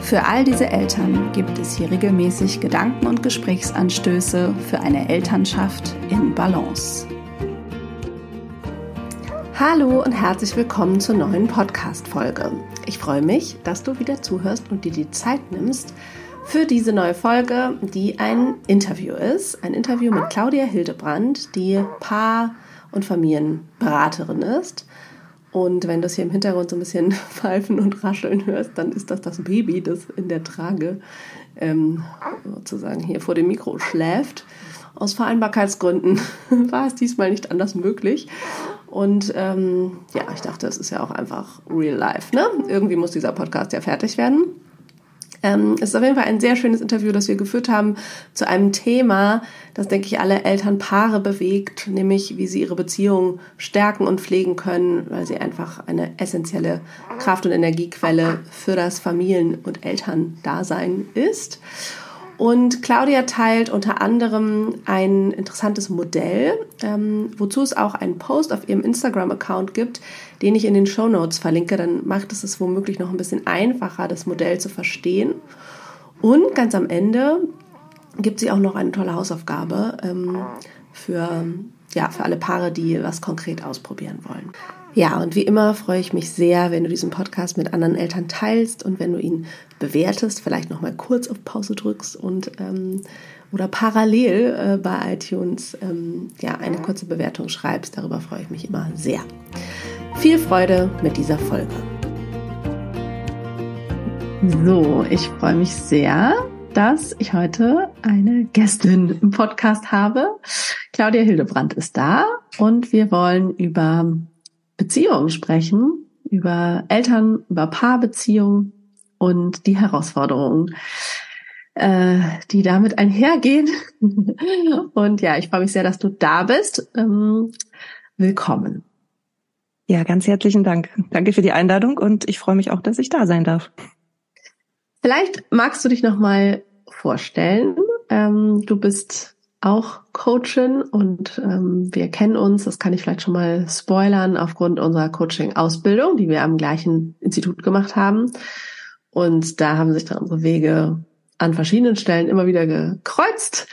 Für all diese Eltern gibt es hier regelmäßig Gedanken und Gesprächsanstöße für eine Elternschaft in Balance. Hallo und herzlich willkommen zur neuen Podcast-Folge. Ich freue mich, dass du wieder zuhörst und dir die Zeit nimmst für diese neue Folge, die ein Interview ist. Ein Interview mit Claudia Hildebrand, die Paar- und Familienberaterin ist und wenn du es hier im Hintergrund so ein bisschen pfeifen und rascheln hörst, dann ist das das Baby, das in der Trage ähm, sozusagen hier vor dem Mikro schläft. Aus Vereinbarkeitsgründen war es diesmal nicht anders möglich. Und ähm, ja, ich dachte, es ist ja auch einfach real life. Ne? Irgendwie muss dieser Podcast ja fertig werden. Ähm, es ist auf jeden Fall ein sehr schönes Interview, das wir geführt haben zu einem Thema, das, denke ich, alle Elternpaare bewegt, nämlich wie sie ihre Beziehung stärken und pflegen können, weil sie einfach eine essentielle Kraft- und Energiequelle für das Familien- und Elterndasein ist. Und Claudia teilt unter anderem ein interessantes Modell, ähm, wozu es auch einen Post auf ihrem Instagram-Account gibt, den ich in den Show Notes verlinke. Dann macht es es womöglich noch ein bisschen einfacher, das Modell zu verstehen. Und ganz am Ende gibt sie auch noch eine tolle Hausaufgabe ähm, für, ja, für alle Paare, die was konkret ausprobieren wollen. Ja, und wie immer freue ich mich sehr, wenn du diesen Podcast mit anderen Eltern teilst und wenn du ihn bewertest, vielleicht nochmal kurz auf Pause drückst und ähm, oder parallel äh, bei iTunes ähm, ja, eine kurze Bewertung schreibst. Darüber freue ich mich immer sehr. Viel Freude mit dieser Folge. So, ich freue mich sehr, dass ich heute eine Gästin im Podcast habe. Claudia Hildebrand ist da und wir wollen über Beziehungen sprechen, über Eltern, über Paarbeziehungen und die Herausforderungen, äh, die damit einhergehen. und ja, ich freue mich sehr, dass du da bist. Ähm, willkommen. Ja, ganz herzlichen Dank. Danke für die Einladung und ich freue mich auch, dass ich da sein darf. Vielleicht magst du dich noch mal vorstellen. Ähm, du bist auch Coachin und ähm, wir kennen uns, das kann ich vielleicht schon mal spoilern, aufgrund unserer Coaching-Ausbildung, die wir am gleichen Institut gemacht haben. Und da haben sich dann unsere Wege an verschiedenen Stellen immer wieder gekreuzt.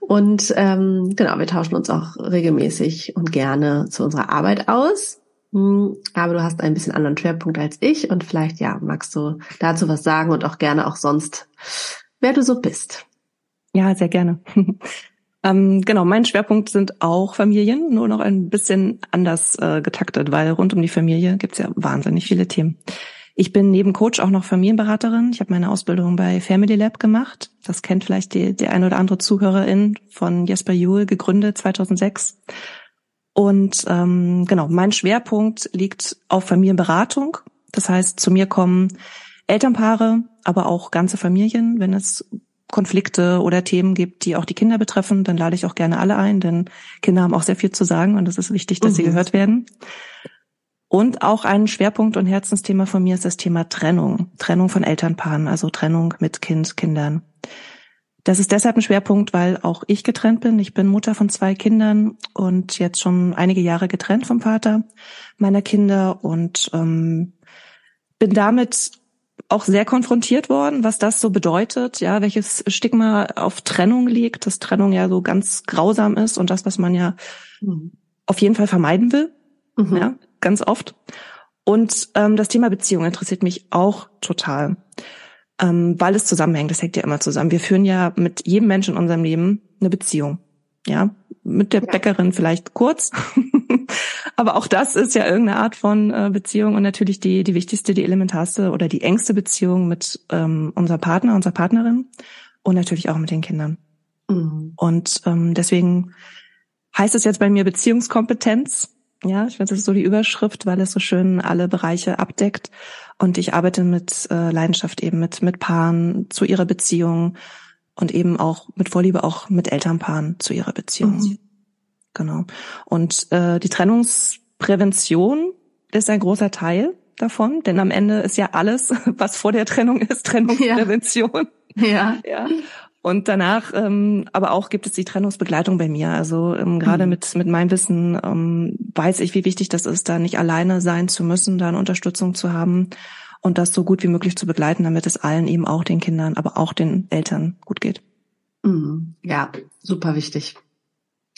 Und ähm, genau, wir tauschen uns auch regelmäßig und gerne zu unserer Arbeit aus. Hm, aber du hast ein bisschen anderen Schwerpunkt als ich und vielleicht ja magst du dazu was sagen und auch gerne auch sonst, wer du so bist. Ja, sehr gerne. ähm, genau, mein Schwerpunkt sind auch Familien, nur noch ein bisschen anders äh, getaktet, weil rund um die Familie gibt's ja wahnsinnig viele Themen. Ich bin neben Coach auch noch Familienberaterin. Ich habe meine Ausbildung bei Family Lab gemacht. Das kennt vielleicht die, die eine oder andere Zuhörerin von Jesper Juhl, gegründet 2006. Und ähm, genau, mein Schwerpunkt liegt auf Familienberatung. Das heißt, zu mir kommen Elternpaare, aber auch ganze Familien, wenn es Konflikte oder Themen gibt, die auch die Kinder betreffen, dann lade ich auch gerne alle ein, denn Kinder haben auch sehr viel zu sagen und es ist wichtig, dass mhm. sie gehört werden. Und auch ein Schwerpunkt und Herzensthema von mir ist das Thema Trennung. Trennung von Elternpaaren, also Trennung mit Kind, Kindern. Das ist deshalb ein Schwerpunkt, weil auch ich getrennt bin. Ich bin Mutter von zwei Kindern und jetzt schon einige Jahre getrennt vom Vater meiner Kinder und ähm, bin damit auch sehr konfrontiert worden, was das so bedeutet, ja, welches Stigma auf Trennung liegt, dass Trennung ja so ganz grausam ist und das, was man ja mhm. auf jeden Fall vermeiden will, mhm. ja, ganz oft. Und ähm, das Thema Beziehung interessiert mich auch total, ähm, weil es zusammenhängt. Das hängt ja immer zusammen. Wir führen ja mit jedem Menschen in unserem Leben eine Beziehung. Ja, mit der Bäckerin vielleicht kurz, aber auch das ist ja irgendeine Art von äh, Beziehung und natürlich die die wichtigste, die elementarste oder die engste Beziehung mit ähm, unserem Partner, unserer Partnerin und natürlich auch mit den Kindern. Mhm. Und ähm, deswegen heißt es jetzt bei mir Beziehungskompetenz. Ja, ich finde, das ist so die Überschrift, weil es so schön alle Bereiche abdeckt. Und ich arbeite mit äh, Leidenschaft eben mit mit Paaren zu ihrer Beziehung und eben auch mit Vorliebe auch mit Elternpaaren zu ihrer Beziehung. Mhm. Genau. Und äh, die Trennungsprävention ist ein großer Teil davon, denn am Ende ist ja alles, was vor der Trennung ist, Trennungsprävention. Ja. ja. Und danach, ähm, aber auch gibt es die Trennungsbegleitung bei mir. Also ähm, gerade mhm. mit mit meinem Wissen ähm, weiß ich, wie wichtig das ist, da nicht alleine sein zu müssen, da eine Unterstützung zu haben und das so gut wie möglich zu begleiten, damit es allen eben auch den Kindern, aber auch den Eltern gut geht. Mhm. Ja, super wichtig.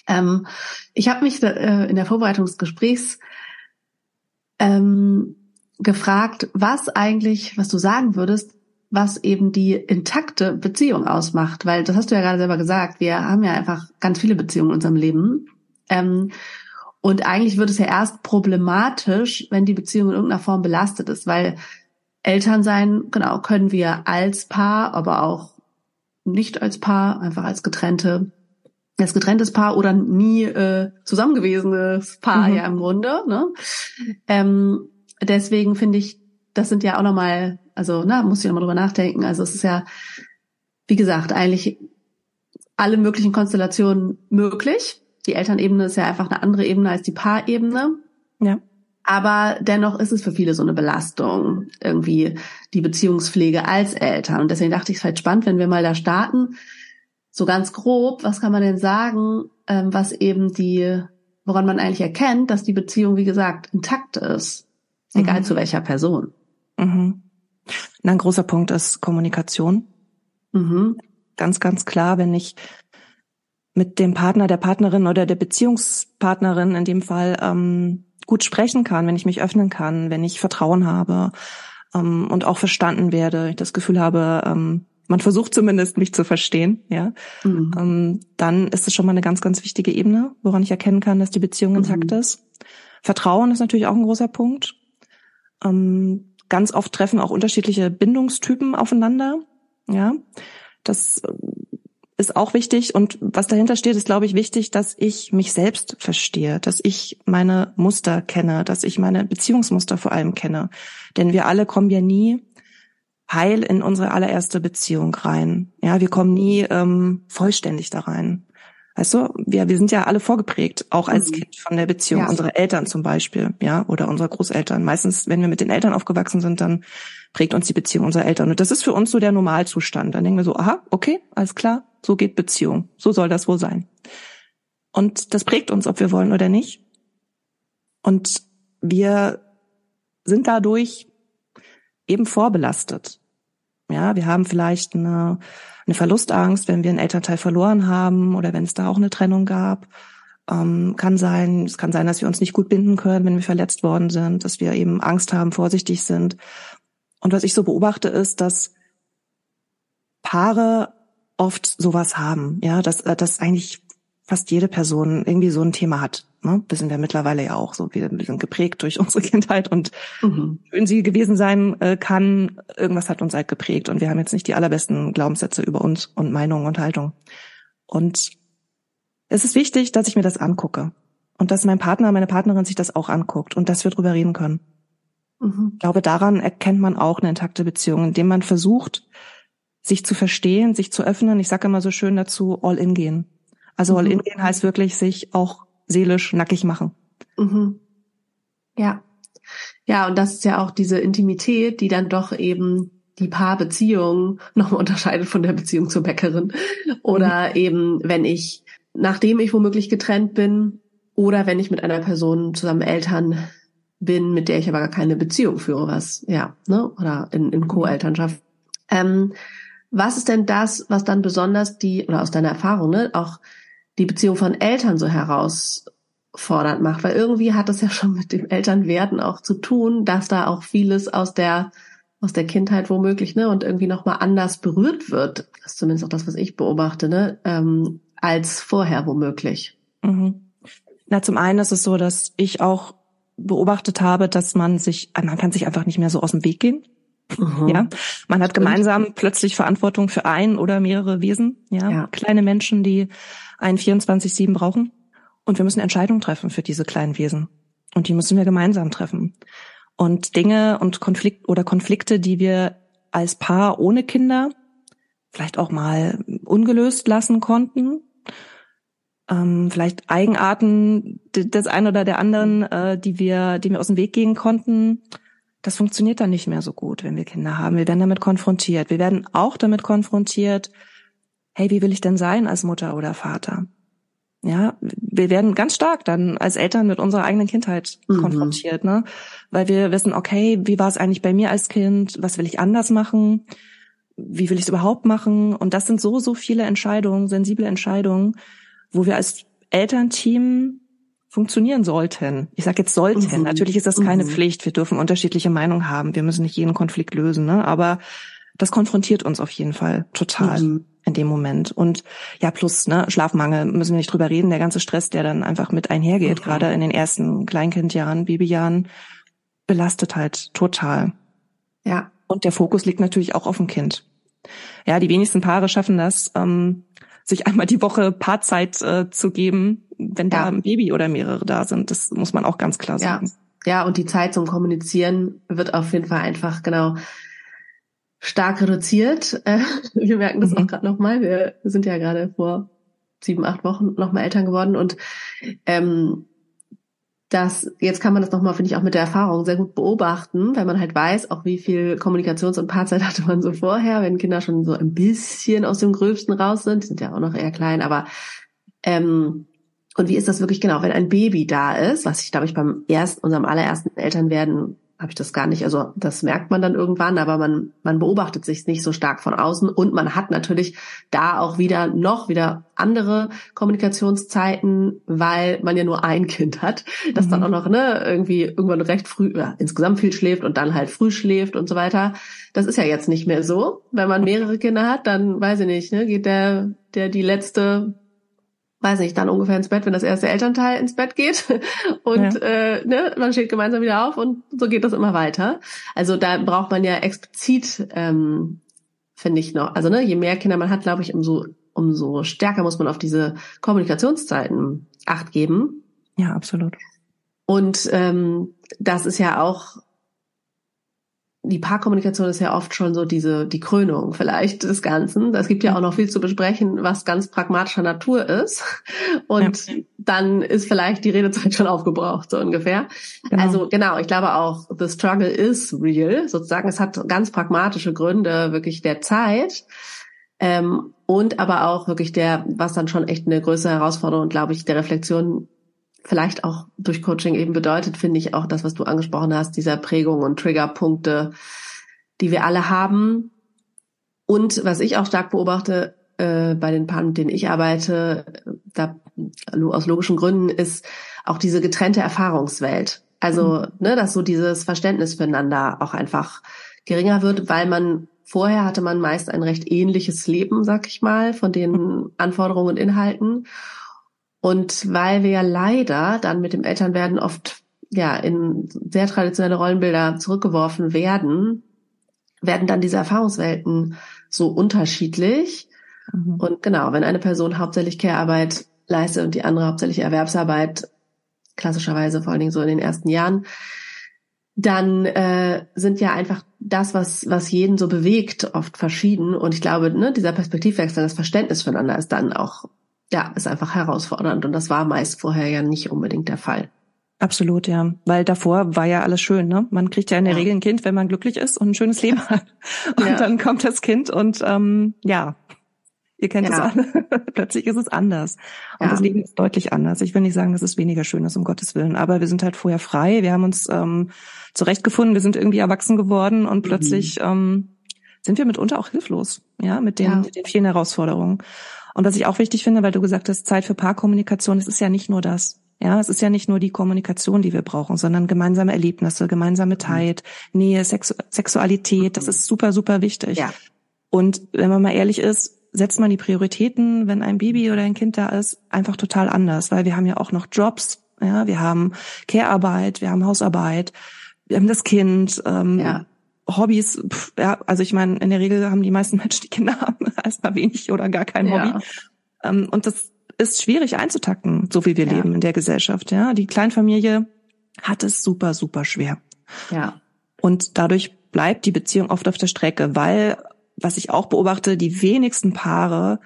Ähm, ich habe mich äh, in der Vorbereitung des Gesprächs ähm, gefragt, was eigentlich, was du sagen würdest, was eben die intakte Beziehung ausmacht, weil das hast du ja gerade selber gesagt, wir haben ja einfach ganz viele Beziehungen in unserem Leben. Ähm, und eigentlich wird es ja erst problematisch, wenn die Beziehung in irgendeiner Form belastet ist, weil Eltern sein, genau, können wir als Paar, aber auch nicht als Paar, einfach als getrennte, als getrenntes Paar oder nie äh, zusammengewesenes Paar mhm. ja im Grunde. Ne? Ähm, deswegen finde ich, das sind ja auch nochmal also, na, muss ich nochmal drüber nachdenken. Also es ist ja, wie gesagt, eigentlich alle möglichen Konstellationen möglich. Die Elternebene ist ja einfach eine andere Ebene als die Paarebene. Ja. Aber dennoch ist es für viele so eine Belastung, irgendwie die Beziehungspflege als Eltern. Und deswegen dachte ich, es ist halt spannend, wenn wir mal da starten. So ganz grob, was kann man denn sagen, ähm, was eben die, woran man eigentlich erkennt, dass die Beziehung, wie gesagt, intakt ist. Egal mhm. zu welcher Person. Mhm. Ein großer Punkt ist Kommunikation. Mhm. Ganz, ganz klar, wenn ich mit dem Partner, der Partnerin oder der Beziehungspartnerin in dem Fall ähm, gut sprechen kann, wenn ich mich öffnen kann, wenn ich Vertrauen habe ähm, und auch verstanden werde, ich das Gefühl habe, ähm, man versucht zumindest mich zu verstehen, ja, mhm. ähm, dann ist es schon mal eine ganz, ganz wichtige Ebene, woran ich erkennen kann, dass die Beziehung intakt mhm. ist. Vertrauen ist natürlich auch ein großer Punkt. Ähm, ganz oft treffen auch unterschiedliche Bindungstypen aufeinander. Ja, das äh, ist auch wichtig. Und was dahinter steht, ist, glaube ich, wichtig, dass ich mich selbst verstehe, dass ich meine Muster kenne, dass ich meine Beziehungsmuster vor allem kenne. Denn wir alle kommen ja nie heil in unsere allererste Beziehung rein. Ja, wir kommen nie ähm, vollständig da rein. Weißt du, wir, wir sind ja alle vorgeprägt, auch als mhm. Kind von der Beziehung ja. unserer Eltern zum Beispiel, ja, oder unserer Großeltern. Meistens, wenn wir mit den Eltern aufgewachsen sind, dann prägt uns die Beziehung unserer Eltern. Und das ist für uns so der Normalzustand. Dann denken wir so, aha, okay, alles klar, so geht Beziehung. So soll das wohl sein. Und das prägt uns, ob wir wollen oder nicht. Und wir sind dadurch eben vorbelastet. Ja, wir haben vielleicht eine eine Verlustangst, wenn wir einen Elternteil verloren haben oder wenn es da auch eine Trennung gab. Ähm, kann sein, es kann sein, dass wir uns nicht gut binden können, wenn wir verletzt worden sind, dass wir eben Angst haben, vorsichtig sind. Und was ich so beobachte, ist, dass Paare oft sowas haben, ja, dass, äh, dass eigentlich fast jede Person irgendwie so ein Thema hat. Ne? Wir sind ja mittlerweile ja auch so, wir, wir sind geprägt durch unsere Kindheit und mhm. schön sie gewesen sein äh, kann, irgendwas hat uns halt geprägt und wir haben jetzt nicht die allerbesten Glaubenssätze über uns und Meinungen und Haltung. Und es ist wichtig, dass ich mir das angucke und dass mein Partner, meine Partnerin sich das auch anguckt und dass wir drüber reden können. Mhm. Ich glaube, daran erkennt man auch eine intakte Beziehung, indem man versucht, sich zu verstehen, sich zu öffnen. Ich sage immer so schön dazu, all in gehen. Also all in gehen heißt wirklich sich auch seelisch nackig machen. Mhm. Ja. Ja, und das ist ja auch diese Intimität, die dann doch eben die Paarbeziehung nochmal unterscheidet von der Beziehung zur Bäckerin. Oder mhm. eben, wenn ich, nachdem ich womöglich getrennt bin, oder wenn ich mit einer Person zusammen Eltern bin, mit der ich aber gar keine Beziehung führe, was, ja, ne, oder in, in Co-Elternschaft. Ähm, was ist denn das, was dann besonders die, oder aus deiner Erfahrung, ne, auch die Beziehung von Eltern so herausfordernd macht, weil irgendwie hat das ja schon mit dem Elternwerden auch zu tun, dass da auch vieles aus der aus der Kindheit womöglich, ne, und irgendwie nochmal anders berührt wird. Das ist zumindest auch das, was ich beobachte, ne, ähm, als vorher womöglich. Mhm. Na, zum einen ist es so, dass ich auch beobachtet habe, dass man sich, man kann sich einfach nicht mehr so aus dem Weg gehen. Mhm. Ja, man hat gemeinsam plötzlich Verantwortung für ein oder mehrere Wesen, ja, ja. kleine Menschen, die einen 24-7 brauchen. Und wir müssen Entscheidungen treffen für diese kleinen Wesen. Und die müssen wir gemeinsam treffen. Und Dinge und Konflikt oder Konflikte, die wir als Paar ohne Kinder vielleicht auch mal ungelöst lassen konnten. Ähm, vielleicht Eigenarten des einen oder der anderen, äh, die wir, die wir aus dem Weg gehen konnten. Das funktioniert dann nicht mehr so gut, wenn wir Kinder haben. Wir werden damit konfrontiert. Wir werden auch damit konfrontiert, hey, wie will ich denn sein als Mutter oder Vater? Ja, wir werden ganz stark dann als Eltern mit unserer eigenen Kindheit mhm. konfrontiert, ne? Weil wir wissen, okay, wie war es eigentlich bei mir als Kind? Was will ich anders machen? Wie will ich es überhaupt machen? Und das sind so, so viele Entscheidungen, sensible Entscheidungen, wo wir als Elternteam funktionieren sollten. Ich sage jetzt sollten. Mhm. Natürlich ist das keine mhm. Pflicht. Wir dürfen unterschiedliche Meinungen haben. Wir müssen nicht jeden Konflikt lösen, ne? Aber das konfrontiert uns auf jeden Fall total. Mhm in dem Moment. Und ja, plus ne, Schlafmangel müssen wir nicht drüber reden. Der ganze Stress, der dann einfach mit einhergeht, gerade in den ersten Kleinkindjahren, Babyjahren, belastet halt total. Ja. Und der Fokus liegt natürlich auch auf dem Kind. Ja, die wenigsten Paare schaffen das, ähm, sich einmal die Woche Paarzeit äh, zu geben, wenn ja. da ein Baby oder mehrere da sind. Das muss man auch ganz klar sagen. Ja. ja, und die Zeit zum Kommunizieren wird auf jeden Fall einfach genau stark reduziert. Äh, wir merken das mhm. auch gerade nochmal. Wir sind ja gerade vor sieben, acht Wochen nochmal Eltern geworden und ähm, das, jetzt kann man das nochmal, finde ich, auch mit der Erfahrung sehr gut beobachten, weil man halt weiß, auch wie viel Kommunikations- und Paarzeit hatte man so vorher, wenn Kinder schon so ein bisschen aus dem Gröbsten raus sind, sind ja auch noch eher klein, aber ähm, und wie ist das wirklich genau, wenn ein Baby da ist, was ich, glaube ich, beim ersten, unserem allerersten Elternwerden habe ich das gar nicht. Also das merkt man dann irgendwann, aber man, man beobachtet sich nicht so stark von außen und man hat natürlich da auch wieder noch wieder andere Kommunikationszeiten, weil man ja nur ein Kind hat, das mhm. dann auch noch ne, irgendwie irgendwann recht früh, ja, insgesamt viel schläft und dann halt früh schläft und so weiter. Das ist ja jetzt nicht mehr so. Wenn man mehrere Kinder hat, dann weiß ich nicht, ne, geht der, der die letzte weiß nicht, dann ungefähr ins Bett, wenn das erste Elternteil ins Bett geht. Und ja. äh, ne, man steht gemeinsam wieder auf und so geht das immer weiter. Also da braucht man ja explizit, ähm, finde ich noch, also ne, je mehr Kinder man hat, glaube ich, umso, umso stärker muss man auf diese Kommunikationszeiten acht geben. Ja, absolut. Und ähm, das ist ja auch die Paarkommunikation ist ja oft schon so diese die Krönung vielleicht des Ganzen. Es gibt ja auch noch viel zu besprechen, was ganz pragmatischer Natur ist. Und ja. dann ist vielleicht die Redezeit schon aufgebraucht, so ungefähr. Genau. Also genau, ich glaube auch, the struggle is real, sozusagen. Es hat ganz pragmatische Gründe, wirklich der Zeit. Ähm, und aber auch wirklich der, was dann schon echt eine größere Herausforderung, glaube ich, der Reflexion vielleicht auch durch Coaching eben bedeutet, finde ich auch das, was du angesprochen hast, dieser Prägung und Triggerpunkte, die wir alle haben. Und was ich auch stark beobachte äh, bei den Paaren, mit denen ich arbeite, da aus logischen Gründen, ist auch diese getrennte Erfahrungswelt. Also, mhm. ne, dass so dieses Verständnis füreinander auch einfach geringer wird, weil man vorher hatte man meist ein recht ähnliches Leben, sag ich mal, von den Anforderungen und Inhalten. Und weil wir ja leider dann mit dem Elternwerden oft ja in sehr traditionelle Rollenbilder zurückgeworfen werden, werden dann diese Erfahrungswelten so unterschiedlich. Mhm. Und genau, wenn eine Person hauptsächlich Care-Arbeit leistet und die andere hauptsächlich Erwerbsarbeit, klassischerweise vor allen Dingen so in den ersten Jahren, dann äh, sind ja einfach das, was, was jeden so bewegt, oft verschieden. Und ich glaube, ne, dieser Perspektivwechsel, das Verständnis füreinander ist dann auch ja, ist einfach herausfordernd und das war meist vorher ja nicht unbedingt der Fall. Absolut, ja. Weil davor war ja alles schön, ne? Man kriegt ja in der ja. Regel ein Kind, wenn man glücklich ist und ein schönes Leben hat. Und ja. dann kommt das Kind und ähm, ja, ihr kennt es ja. alle. Plötzlich ist es anders. Und das Leben ist deutlich anders. Ich will nicht sagen, dass es weniger schön ist, um Gottes Willen. Aber wir sind halt vorher frei. Wir haben uns ähm, zurechtgefunden. Wir sind irgendwie erwachsen geworden und mhm. plötzlich ähm, sind wir mitunter auch hilflos, ja, mit den, mit den vielen Herausforderungen. Und was ich auch wichtig finde, weil du gesagt hast, Zeit für Paarkommunikation, es ist ja nicht nur das. Ja, es ist ja nicht nur die Kommunikation, die wir brauchen, sondern gemeinsame Erlebnisse, gemeinsame Zeit, Nähe, Sexu Sexualität, das ist super, super wichtig. Ja. Und wenn man mal ehrlich ist, setzt man die Prioritäten, wenn ein Baby oder ein Kind da ist, einfach total anders, weil wir haben ja auch noch Jobs, ja, wir haben Care-Arbeit, wir haben Hausarbeit, wir haben das Kind, ähm, ja. Hobbys, pff, ja, also ich meine, in der Regel haben die meisten Menschen, die Kinder haben, erstmal wenig oder gar kein ja. Hobby. Ähm, und das ist schwierig einzutakten, so wie wir ja. leben in der Gesellschaft. Ja, die Kleinfamilie hat es super, super schwer. Ja. Und dadurch bleibt die Beziehung oft auf der Strecke, weil was ich auch beobachte, die wenigsten Paare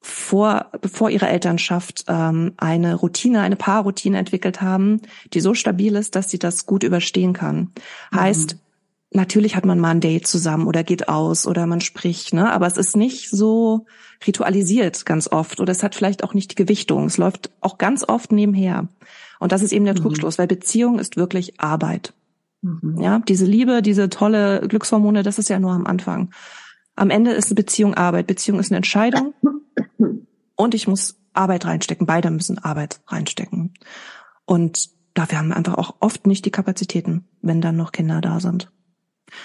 vor, bevor ihre Elternschaft ähm, eine Routine, eine Paarroutine entwickelt haben, die so stabil ist, dass sie das gut überstehen kann. Mhm. Heißt, natürlich hat man mal ein Date zusammen oder geht aus oder man spricht, ne? Aber es ist nicht so ritualisiert ganz oft oder es hat vielleicht auch nicht die Gewichtung. Es läuft auch ganz oft nebenher. Und das ist eben der mhm. Trugschluss, weil Beziehung ist wirklich Arbeit. Mhm. Ja, diese Liebe, diese tolle Glückshormone, das ist ja nur am Anfang. Am Ende ist eine Beziehung Arbeit. Beziehung ist eine Entscheidung. Und ich muss Arbeit reinstecken. Beide müssen Arbeit reinstecken. Und dafür haben wir einfach auch oft nicht die Kapazitäten, wenn dann noch Kinder da sind.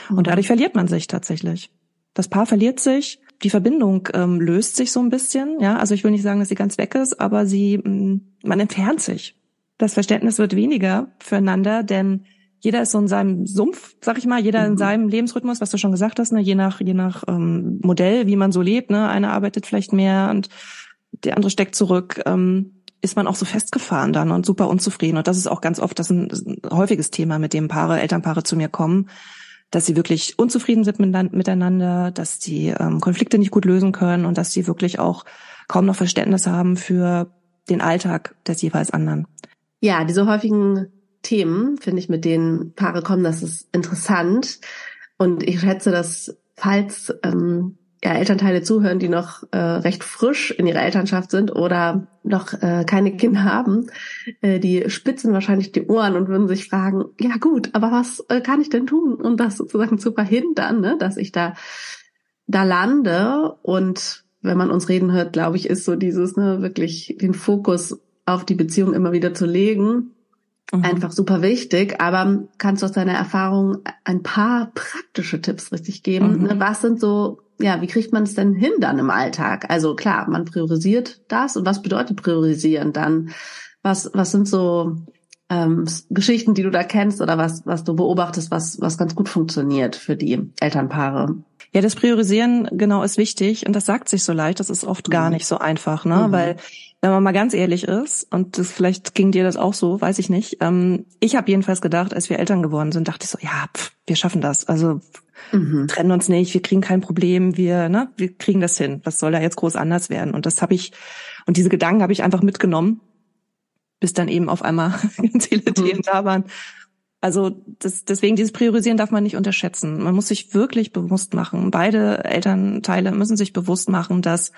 Und mhm. dadurch verliert man sich tatsächlich. Das Paar verliert sich, die Verbindung ähm, löst sich so ein bisschen. Ja, also ich will nicht sagen, dass sie ganz weg ist, aber sie, mh, mm, man entfernt sich. Das Verständnis wird weniger füreinander, denn jeder ist so in seinem Sumpf, sag ich mal, jeder mhm. in seinem Lebensrhythmus, was du schon gesagt hast, ne, je nach je nach ähm, Modell, wie man so lebt, ne, einer arbeitet vielleicht mehr und der andere steckt zurück, ähm, ist man auch so festgefahren dann und super unzufrieden und das ist auch ganz oft das ist ein, das ist ein häufiges Thema, mit dem Paare, Elternpaare zu mir kommen, dass sie wirklich unzufrieden sind miteinander, dass die ähm, Konflikte nicht gut lösen können und dass sie wirklich auch kaum noch Verständnis haben für den Alltag des jeweils anderen. Ja, diese häufigen Themen, finde ich, mit denen Paare kommen, das ist interessant. Und ich schätze, dass falls ähm, ja, Elternteile zuhören, die noch äh, recht frisch in ihrer Elternschaft sind oder noch äh, keine Kinder haben, äh, die spitzen wahrscheinlich die Ohren und würden sich fragen, ja gut, aber was äh, kann ich denn tun, um das sozusagen zu verhindern, ne, dass ich da da lande und wenn man uns reden hört, glaube ich, ist so dieses, ne, wirklich den Fokus auf die Beziehung immer wieder zu legen Mhm. Einfach super wichtig. Aber kannst du aus deiner Erfahrung ein paar praktische Tipps richtig geben? Mhm. Ne, was sind so, ja, wie kriegt man es denn hin dann im Alltag? Also klar, man priorisiert das. Und was bedeutet priorisieren dann? Was, was sind so ähm, Geschichten, die du da kennst oder was, was du beobachtest, was, was ganz gut funktioniert für die Elternpaare? Ja, das Priorisieren genau ist wichtig und das sagt sich so leicht, das ist oft mhm. gar nicht so einfach, ne? Mhm. Weil wenn man mal ganz ehrlich ist, und das, vielleicht ging dir das auch so, weiß ich nicht. Ähm, ich habe jedenfalls gedacht, als wir Eltern geworden sind, dachte ich so, ja, pff, wir schaffen das. Also mhm. trennen uns nicht, wir kriegen kein Problem, wir, ne, wir kriegen das hin. Was soll da jetzt groß anders werden? Und das habe ich, und diese Gedanken habe ich einfach mitgenommen, bis dann eben auf einmal ganz viele mhm. Themen da waren. Also das, deswegen dieses Priorisieren darf man nicht unterschätzen. Man muss sich wirklich bewusst machen. Beide Elternteile müssen sich bewusst machen, dass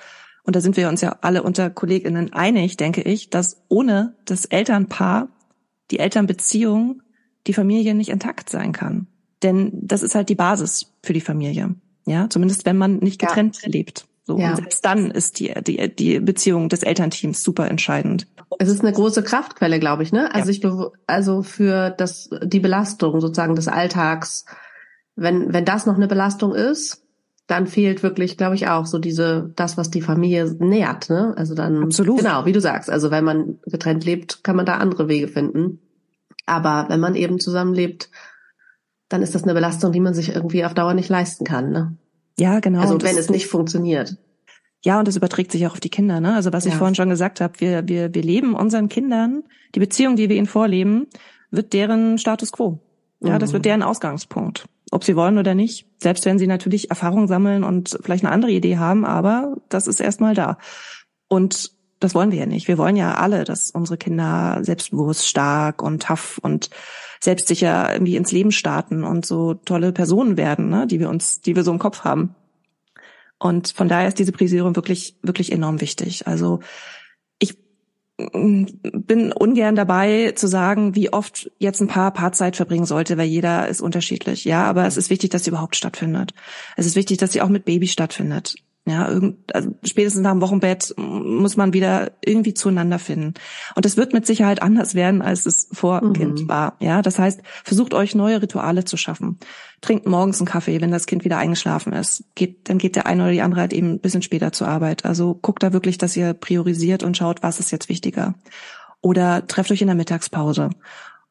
und da sind wir uns ja alle unter KollegInnen einig, denke ich, dass ohne das Elternpaar, die Elternbeziehung, die Familie nicht intakt sein kann. Denn das ist halt die Basis für die Familie. Ja, zumindest wenn man nicht getrennt ja. lebt. So, ja. Und selbst dann ist die, die, die Beziehung des Elternteams super entscheidend. Es ist eine große Kraftquelle, glaube ich, ne? Also ja. ich, also für das, die Belastung sozusagen des Alltags, wenn, wenn das noch eine Belastung ist, dann fehlt wirklich, glaube ich, auch so diese, das, was die Familie nährt, ne? Also dann, Absolut. genau, wie du sagst. Also wenn man getrennt lebt, kann man da andere Wege finden. Aber wenn man eben zusammenlebt, dann ist das eine Belastung, die man sich irgendwie auf Dauer nicht leisten kann, ne? Ja, genau. Also wenn es nicht funktioniert. Ja, und das überträgt sich auch auf die Kinder, ne? Also was ja. ich vorhin schon gesagt habe, wir, wir, wir leben unseren Kindern, die Beziehung, die wir ihnen vorleben, wird deren Status quo. Ja, mhm. das wird deren Ausgangspunkt ob sie wollen oder nicht. Selbst wenn sie natürlich Erfahrung sammeln und vielleicht eine andere Idee haben, aber das ist erstmal da. Und das wollen wir ja nicht. Wir wollen ja alle, dass unsere Kinder selbstbewusst, stark und tough und selbstsicher irgendwie ins Leben starten und so tolle Personen werden, ne, die wir uns, die wir so im Kopf haben. Und von daher ist diese Priorisierung wirklich, wirklich enorm wichtig. Also bin ungern dabei zu sagen, wie oft jetzt ein Paar Paarzeit verbringen sollte, weil jeder ist unterschiedlich. Ja, aber es ist wichtig, dass sie überhaupt stattfindet. Es ist wichtig, dass sie auch mit Baby stattfindet. Ja, irgend, also spätestens nach dem Wochenbett muss man wieder irgendwie zueinander finden. Und das wird mit Sicherheit anders werden, als es vor mhm. Kind war. Ja, das heißt, versucht euch neue Rituale zu schaffen. Trinkt morgens einen Kaffee, wenn das Kind wieder eingeschlafen ist. Geht, dann geht der eine oder die andere halt eben ein bisschen später zur Arbeit. Also guckt da wirklich, dass ihr priorisiert und schaut, was ist jetzt wichtiger. Oder trefft euch in der Mittagspause.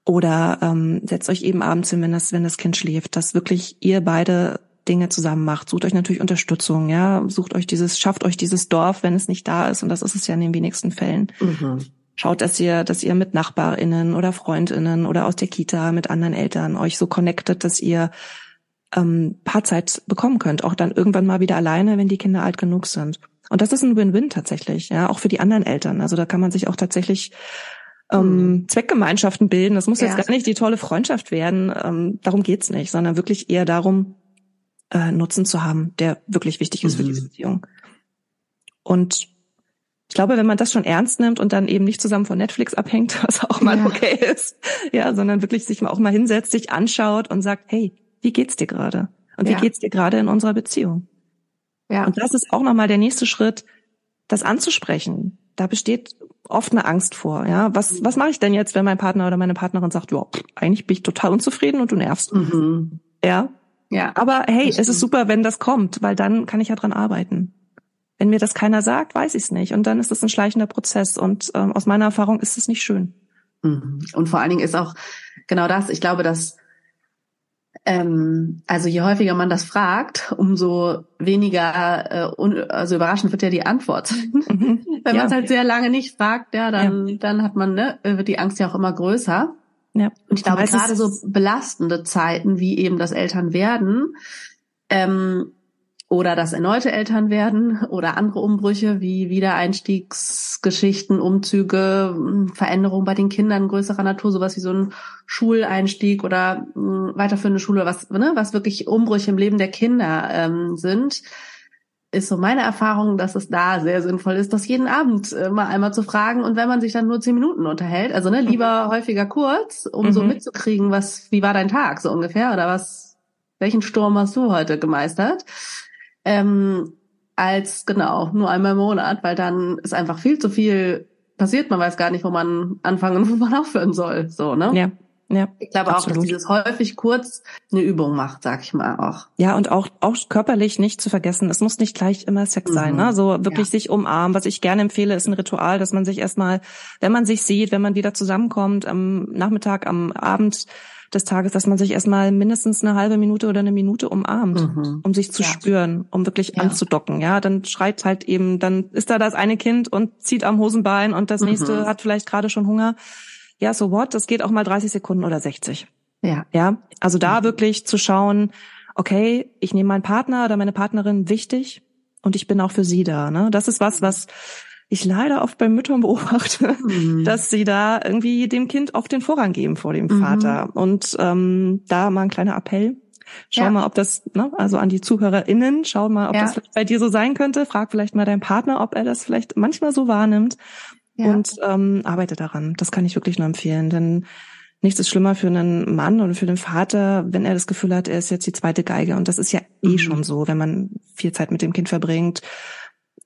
Oder ähm, setzt euch eben abends hin, wenn das, wenn das Kind schläft, dass wirklich ihr beide Dinge zusammen macht. Sucht euch natürlich Unterstützung, ja. Sucht euch dieses, schafft euch dieses Dorf, wenn es nicht da ist. Und das ist es ja in den wenigsten Fällen. Mhm. Schaut, dass ihr, dass ihr mit NachbarInnen oder FreundInnen oder aus der Kita mit anderen Eltern euch so connectet, dass ihr ähm, Paarzeit bekommen könnt, auch dann irgendwann mal wieder alleine, wenn die Kinder alt genug sind. Und das ist ein Win-Win tatsächlich, ja, auch für die anderen Eltern. Also da kann man sich auch tatsächlich ähm, mhm. Zweckgemeinschaften bilden. Das muss ja. jetzt gar nicht die tolle Freundschaft werden. Ähm, darum geht's nicht, sondern wirklich eher darum, äh, Nutzen zu haben, der wirklich wichtig ist mhm. für die mhm. Beziehung. Und ich glaube, wenn man das schon ernst nimmt und dann eben nicht zusammen von Netflix abhängt, was auch mal ja. okay ist, ja, sondern wirklich sich mal auch mal hinsetzt, sich anschaut und sagt, hey, wie geht's dir gerade? Und ja. wie geht's dir gerade in unserer Beziehung? Ja. Und das ist auch nochmal der nächste Schritt, das anzusprechen. Da besteht oft eine Angst vor. Ja, was was mache ich denn jetzt, wenn mein Partner oder meine Partnerin sagt, ja, eigentlich bin ich total unzufrieden und du nervst. Mhm. Ja. Ja. Aber hey, es ist super, wenn das kommt, weil dann kann ich ja dran arbeiten. Wenn mir das keiner sagt, weiß ich es nicht. Und dann ist es ein schleichender Prozess. Und ähm, aus meiner Erfahrung ist es nicht schön. Mhm. Und vor allen Dingen ist auch genau das, ich glaube, dass ähm, also je häufiger man das fragt, umso weniger äh, un, also überraschend wird ja die Antwort. Mhm. Wenn ja. man es halt sehr lange nicht fragt, ja, dann ja. dann hat man ne, wird die Angst ja auch immer größer. Ja. Und ich glaube gerade so belastende Zeiten wie eben das Elternwerden ähm, oder das erneute Eltern werden oder andere Umbrüche wie Wiedereinstiegsgeschichten, Umzüge, Veränderungen bei den Kindern größerer Natur, sowas wie so ein Schuleinstieg oder mh, weiterführende Schule, was, ne, was wirklich Umbrüche im Leben der Kinder ähm, sind, ist so meine Erfahrung, dass es da sehr sinnvoll ist, das jeden Abend äh, mal einmal zu fragen und wenn man sich dann nur zehn Minuten unterhält, also ne, lieber häufiger kurz, um mhm. so mitzukriegen, was, wie war dein Tag so ungefähr oder was, welchen Sturm hast du heute gemeistert? ähm, als genau nur einmal im Monat, weil dann ist einfach viel zu viel passiert. Man weiß gar nicht, wo man anfangen und wo man aufhören soll. So, ne? Ja. Ja, ich glaube absolut. auch, dass dieses häufig kurz eine Übung macht, sag ich mal auch. Ja, und auch, auch körperlich nicht zu vergessen. Es muss nicht gleich immer Sex mhm. sein, ne? So wirklich ja. sich umarmen. Was ich gerne empfehle, ist ein Ritual, dass man sich erstmal, wenn man sich sieht, wenn man wieder zusammenkommt, am Nachmittag, am Abend, des Tages, dass man sich erstmal mindestens eine halbe Minute oder eine Minute umarmt, mhm. um sich zu ja. spüren, um wirklich ja. anzudocken. Ja, dann schreit halt eben, dann ist da das eine Kind und zieht am Hosenbein und das mhm. nächste hat vielleicht gerade schon Hunger. Ja, so what? Das geht auch mal 30 Sekunden oder 60. Ja. Ja, also da wirklich zu schauen, okay, ich nehme meinen Partner oder meine Partnerin wichtig und ich bin auch für sie da. Ne? Das ist was, was ich leider oft bei Müttern beobachte, mhm. dass sie da irgendwie dem Kind oft den Vorrang geben vor dem mhm. Vater. Und ähm, da mal ein kleiner Appell. Schau ja. mal, ob das, ne, also an die ZuhörerInnen, schau mal, ob ja. das vielleicht bei dir so sein könnte. Frag vielleicht mal deinen Partner, ob er das vielleicht manchmal so wahrnimmt. Ja. Und ähm, arbeite daran. Das kann ich wirklich nur empfehlen. Denn nichts ist schlimmer für einen Mann oder für den Vater, wenn er das Gefühl hat, er ist jetzt die zweite Geige. Und das ist ja eh mhm. schon so, wenn man viel Zeit mit dem Kind verbringt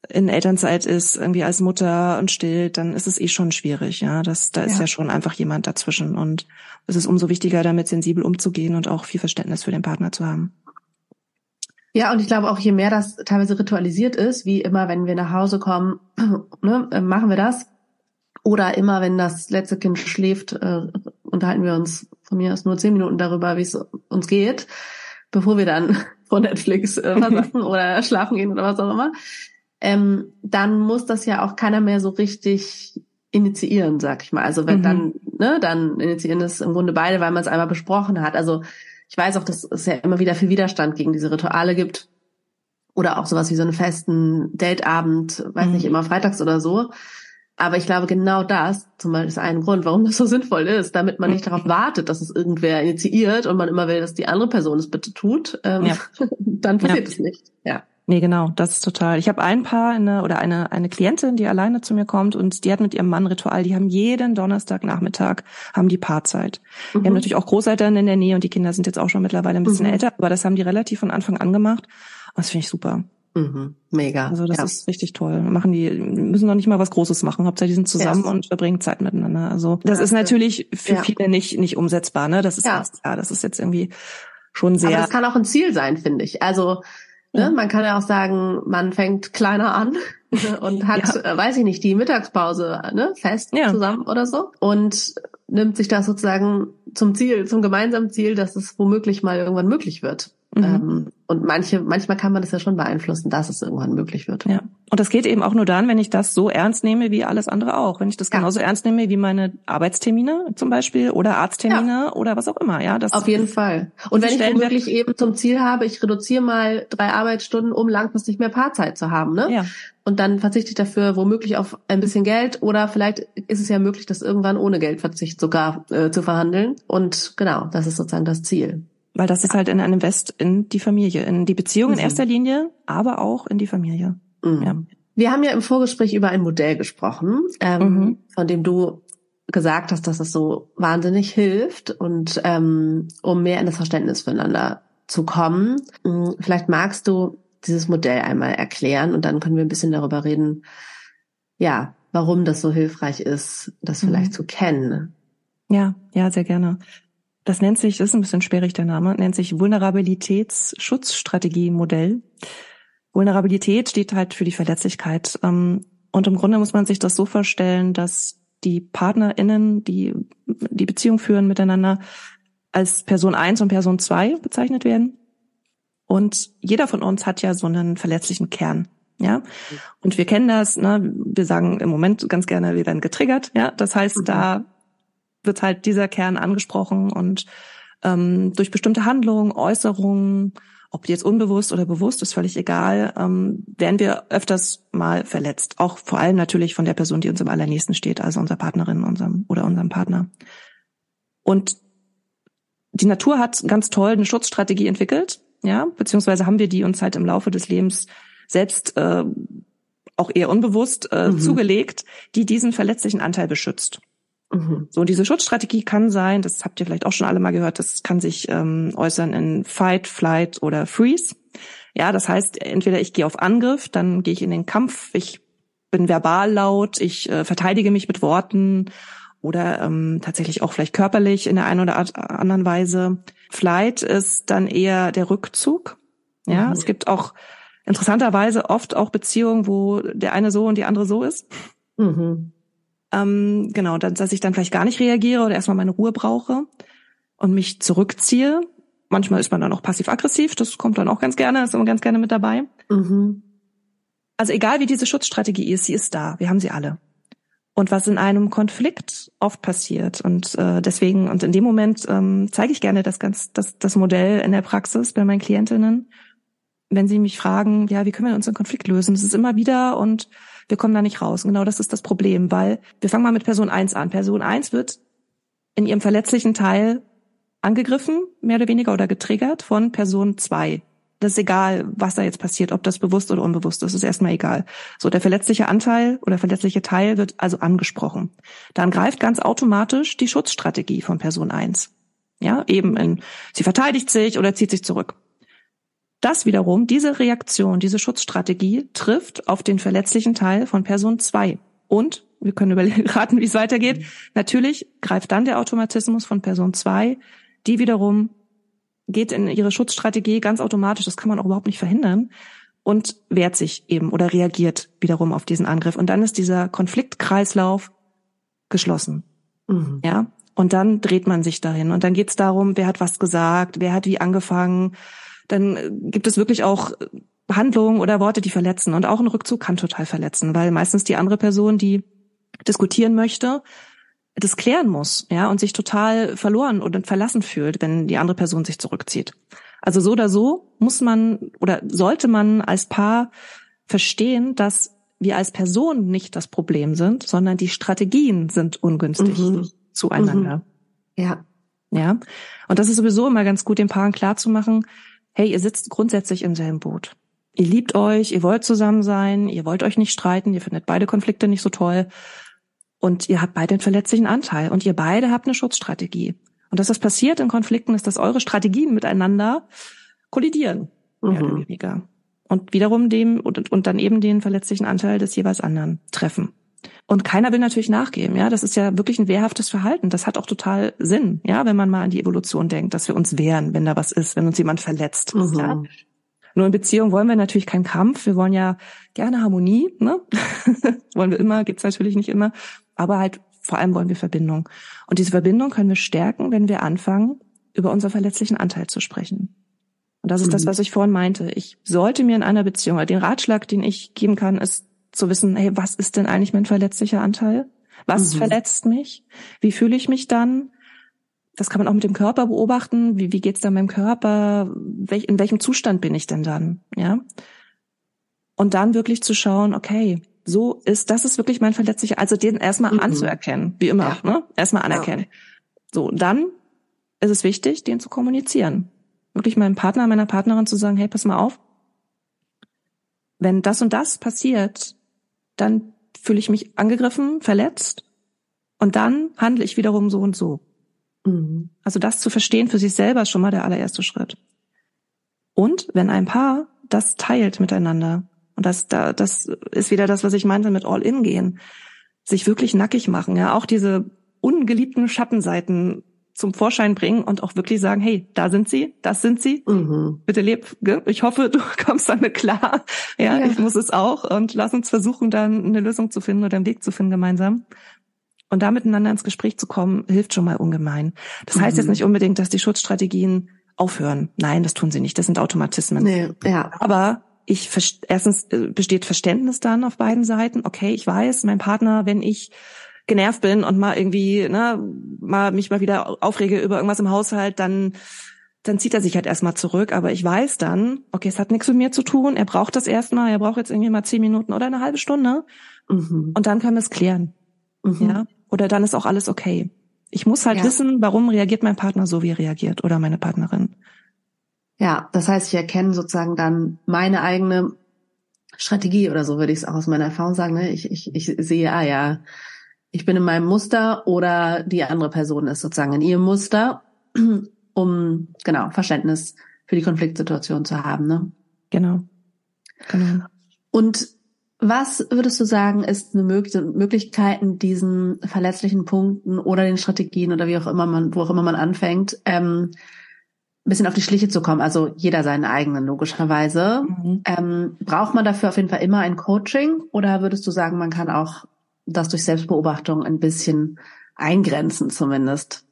in Elternzeit ist, irgendwie als Mutter und stillt, dann ist es eh schon schwierig, ja. Das, da ist ja. ja schon einfach jemand dazwischen. Und es ist umso wichtiger, damit sensibel umzugehen und auch viel Verständnis für den Partner zu haben. Ja, und ich glaube auch, je mehr das teilweise ritualisiert ist, wie immer, wenn wir nach Hause kommen, ne, äh, machen wir das. Oder immer, wenn das letzte Kind schläft, äh, unterhalten wir uns von mir aus nur zehn Minuten darüber, wie es uns geht, bevor wir dann vor Netflix äh, versacken oder schlafen gehen oder was auch immer ähm, dann muss das ja auch keiner mehr so richtig initiieren, sag ich mal. Also wenn mhm. dann, ne, dann initiieren das im Grunde beide, weil man es einmal besprochen hat. Also ich weiß auch, dass es ja immer wieder viel Widerstand gegen diese Rituale gibt. Oder auch sowas wie so einen festen Dateabend, weiß mhm. nicht, immer freitags oder so. Aber ich glaube, genau das zum Beispiel ist ein Grund, warum das so sinnvoll ist, damit man nicht darauf wartet, dass es irgendwer initiiert und man immer will, dass die andere Person es bitte tut. Ähm, ja. dann passiert ja. es nicht. Ja. Nee, genau, das ist total. Ich habe ein Paar eine, oder eine, eine Klientin, die alleine zu mir kommt und die hat mit ihrem Mann Ritual, die haben jeden Donnerstagnachmittag, haben die Paarzeit. Mhm. Die haben natürlich auch Großeltern in der Nähe und die Kinder sind jetzt auch schon mittlerweile ein bisschen mhm. älter, aber das haben die relativ von Anfang an gemacht. Und das finde ich super. Mhm. Mega. Also das ja. ist richtig toll. Machen die müssen noch nicht mal was Großes machen. Hauptsache die sind zusammen yes. und verbringen Zeit miteinander. Also das ja, ist natürlich für ja. viele nicht nicht umsetzbar. Ne, das ist ja. klar. Das ist jetzt irgendwie schon sehr. Aber das kann auch ein Ziel sein, finde ich. Also Ne? Man kann ja auch sagen, man fängt kleiner an und hat, äh, weiß ich nicht, die Mittagspause ne, fest zusammen oder so und nimmt sich das sozusagen zum Ziel, zum gemeinsamen Ziel, dass es womöglich mal irgendwann möglich wird. Mhm. Ähm, und manche, manchmal kann man das ja schon beeinflussen, dass es irgendwann möglich wird. Ja. Und das geht eben auch nur dann, wenn ich das so ernst nehme wie alles andere auch. Wenn ich das ja. genauso ernst nehme wie meine Arbeitstermine zum Beispiel oder Arzttermine ja. oder was auch immer. Ja, das auf jeden Fall. Und wenn ich wirklich eben zum Ziel habe, ich reduziere mal drei Arbeitsstunden, um langfristig mehr Paarzeit zu haben, ne? Ja. Und dann verzichte ich dafür womöglich auf ein bisschen Geld oder vielleicht ist es ja möglich, das irgendwann ohne Geldverzicht sogar äh, zu verhandeln. Und genau, das ist sozusagen das Ziel. Weil das ist halt in einem Invest in die Familie, in die Beziehung mhm. in erster Linie, aber auch in die Familie. Mhm. Ja. Wir haben ja im Vorgespräch über ein Modell gesprochen, ähm, mhm. von dem du gesagt hast, dass es so wahnsinnig hilft und ähm, um mehr in das Verständnis füreinander zu kommen. Mhm, vielleicht magst du dieses Modell einmal erklären und dann können wir ein bisschen darüber reden, ja, warum das so hilfreich ist, das vielleicht mhm. zu kennen. Ja, ja, sehr gerne. Das nennt sich, das ist ein bisschen sperrig der Name, nennt sich Vulnerabilitätsschutzstrategie-Modell. Vulnerabilität steht halt für die Verletzlichkeit. Ähm, und im Grunde muss man sich das so vorstellen, dass die PartnerInnen, die die Beziehung führen miteinander, als Person eins und Person zwei bezeichnet werden. Und jeder von uns hat ja so einen verletzlichen Kern. Ja, und wir kennen das, ne? wir sagen im Moment ganz gerne, wir werden getriggert, ja, das heißt, da wird halt dieser Kern angesprochen und ähm, durch bestimmte Handlungen, Äußerungen, ob die jetzt unbewusst oder bewusst, ist völlig egal, ähm, werden wir öfters mal verletzt. Auch vor allem natürlich von der Person, die uns am allernächsten steht, also unserer Partnerin unserem, oder unserem Partner. Und die Natur hat ganz toll eine Schutzstrategie entwickelt, ja, beziehungsweise haben wir die uns halt im Laufe des Lebens selbst äh, auch eher unbewusst äh, mhm. zugelegt, die diesen verletzlichen Anteil beschützt. Mhm. So, diese Schutzstrategie kann sein, das habt ihr vielleicht auch schon alle mal gehört, das kann sich ähm, äußern in Fight, Flight oder Freeze. Ja, das heißt, entweder ich gehe auf Angriff, dann gehe ich in den Kampf, ich bin verbal laut, ich äh, verteidige mich mit Worten oder ähm, tatsächlich auch vielleicht körperlich in der einen oder anderen Weise. Flight ist dann eher der Rückzug. Ja, mhm. es gibt auch interessanterweise oft auch Beziehungen, wo der eine so und die andere so ist. Mhm. Ähm, genau, dass ich dann vielleicht gar nicht reagiere oder erstmal meine Ruhe brauche und mich zurückziehe. Manchmal ist man dann auch passiv-aggressiv, das kommt dann auch ganz gerne, ist immer ganz gerne mit dabei. Mhm. Also egal wie diese Schutzstrategie ist, sie ist da, wir haben sie alle. Und was in einem Konflikt oft passiert und äh, deswegen und in dem Moment ähm, zeige ich gerne das ganz das, das Modell in der Praxis bei meinen Klientinnen, wenn sie mich fragen, ja, wie können wir unseren Konflikt lösen? Das ist immer wieder und wir kommen da nicht raus. Und genau das ist das Problem, weil wir fangen mal mit Person 1 an. Person 1 wird in ihrem verletzlichen Teil angegriffen, mehr oder weniger, oder getriggert von Person 2. Das ist egal, was da jetzt passiert, ob das bewusst oder unbewusst ist, ist erstmal egal. So, der verletzliche Anteil oder verletzliche Teil wird also angesprochen. Dann greift ganz automatisch die Schutzstrategie von Person 1. Ja, eben in, sie verteidigt sich oder zieht sich zurück. Das wiederum, diese Reaktion, diese Schutzstrategie trifft auf den verletzlichen Teil von Person 2. Und, wir können raten, wie es weitergeht, natürlich greift dann der Automatismus von Person 2, die wiederum geht in ihre Schutzstrategie ganz automatisch, das kann man auch überhaupt nicht verhindern, und wehrt sich eben oder reagiert wiederum auf diesen Angriff. Und dann ist dieser Konfliktkreislauf geschlossen. Mhm. Ja. Und dann dreht man sich dahin. Und dann geht es darum, wer hat was gesagt, wer hat wie angefangen, dann gibt es wirklich auch Handlungen oder Worte, die verletzen. Und auch ein Rückzug kann total verletzen, weil meistens die andere Person, die diskutieren möchte, das klären muss, ja, und sich total verloren oder verlassen fühlt, wenn die andere Person sich zurückzieht. Also so oder so muss man oder sollte man als Paar verstehen, dass wir als Person nicht das Problem sind, sondern die Strategien sind ungünstig mhm. zueinander. Mhm. Ja. Ja. Und das ist sowieso immer ganz gut, den Paaren klarzumachen, hey, ihr sitzt grundsätzlich im selben Boot. Ihr liebt euch, ihr wollt zusammen sein, ihr wollt euch nicht streiten, ihr findet beide Konflikte nicht so toll und ihr habt beide einen verletzlichen Anteil und ihr beide habt eine Schutzstrategie. Und dass das passiert in Konflikten, ist, dass eure Strategien miteinander kollidieren, mhm. mehr oder weniger. Und wiederum dem und, und dann eben den verletzlichen Anteil des jeweils anderen treffen. Und keiner will natürlich nachgeben, ja. Das ist ja wirklich ein wehrhaftes Verhalten. Das hat auch total Sinn, ja, wenn man mal an die Evolution denkt, dass wir uns wehren, wenn da was ist, wenn uns jemand verletzt. Mhm. Ja? Nur in Beziehung wollen wir natürlich keinen Kampf. Wir wollen ja gerne Harmonie, ne? wollen wir immer, gibt's natürlich nicht immer. Aber halt vor allem wollen wir Verbindung. Und diese Verbindung können wir stärken, wenn wir anfangen, über unseren verletzlichen Anteil zu sprechen. Und das ist mhm. das, was ich vorhin meinte. Ich sollte mir in einer Beziehung, den Ratschlag, den ich geben kann, ist zu wissen, hey, was ist denn eigentlich mein verletzlicher Anteil? Was mhm. verletzt mich? Wie fühle ich mich dann? Das kann man auch mit dem Körper beobachten. Wie, wie geht's dann meinem Körper? Welch, in welchem Zustand bin ich denn dann? Ja. Und dann wirklich zu schauen, okay, so ist, das ist wirklich mein verletzlicher, also den erstmal mhm. anzuerkennen, wie immer, ja. ne? Erstmal anerkennen. Ja. So, dann ist es wichtig, den zu kommunizieren. Wirklich meinem Partner, meiner Partnerin zu sagen, hey, pass mal auf. Wenn das und das passiert, dann fühle ich mich angegriffen, verletzt und dann handle ich wiederum so und so. Mhm. Also das zu verstehen für sich selber ist schon mal der allererste Schritt. Und wenn ein Paar das teilt miteinander, und das, da, das ist wieder das, was ich meinte mit All-In gehen, sich wirklich nackig machen, ja, auch diese ungeliebten Schattenseiten zum Vorschein bringen und auch wirklich sagen, hey, da sind sie, das sind sie. Mhm. Bitte leb, ich hoffe, du kommst damit klar. Ja, ja, ich muss es auch und lass uns versuchen, dann eine Lösung zu finden oder einen Weg zu finden gemeinsam. Und da miteinander ins Gespräch zu kommen, hilft schon mal ungemein. Das mhm. heißt jetzt mhm. nicht unbedingt, dass die Schutzstrategien aufhören. Nein, das tun sie nicht. Das sind Automatismen. Nee, ja. Aber ich erstens äh, besteht Verständnis dann auf beiden Seiten. Okay, ich weiß, mein Partner, wenn ich genervt bin und mal irgendwie, ne, mal mich mal wieder aufrege über irgendwas im Haushalt, dann dann zieht er sich halt erstmal zurück. Aber ich weiß dann, okay, es hat nichts mit mir zu tun. Er braucht das erstmal. Er braucht jetzt irgendwie mal zehn Minuten oder eine halbe Stunde. Mhm. Und dann können wir es klären. Mhm. Ja. Oder dann ist auch alles okay. Ich muss halt ja. wissen, warum reagiert mein Partner so, wie er reagiert oder meine Partnerin. Ja, das heißt, ich erkenne sozusagen dann meine eigene Strategie oder so würde ich es auch aus meiner Erfahrung sagen. Ne? Ich, ich, ich sehe, ah ja, ich bin in meinem Muster oder die andere Person ist sozusagen in ihrem Muster, um genau Verständnis für die Konfliktsituation zu haben. Ne? Genau. Genau. Und was würdest du sagen, ist eine Möglichkeiten, diesen verletzlichen Punkten oder den Strategien oder wie auch immer man, wo auch immer man anfängt, ähm, ein bisschen auf die Schliche zu kommen? Also jeder seinen eigenen, logischerweise. Mhm. Ähm, braucht man dafür auf jeden Fall immer ein Coaching oder würdest du sagen, man kann auch das durch Selbstbeobachtung ein bisschen eingrenzen zumindest.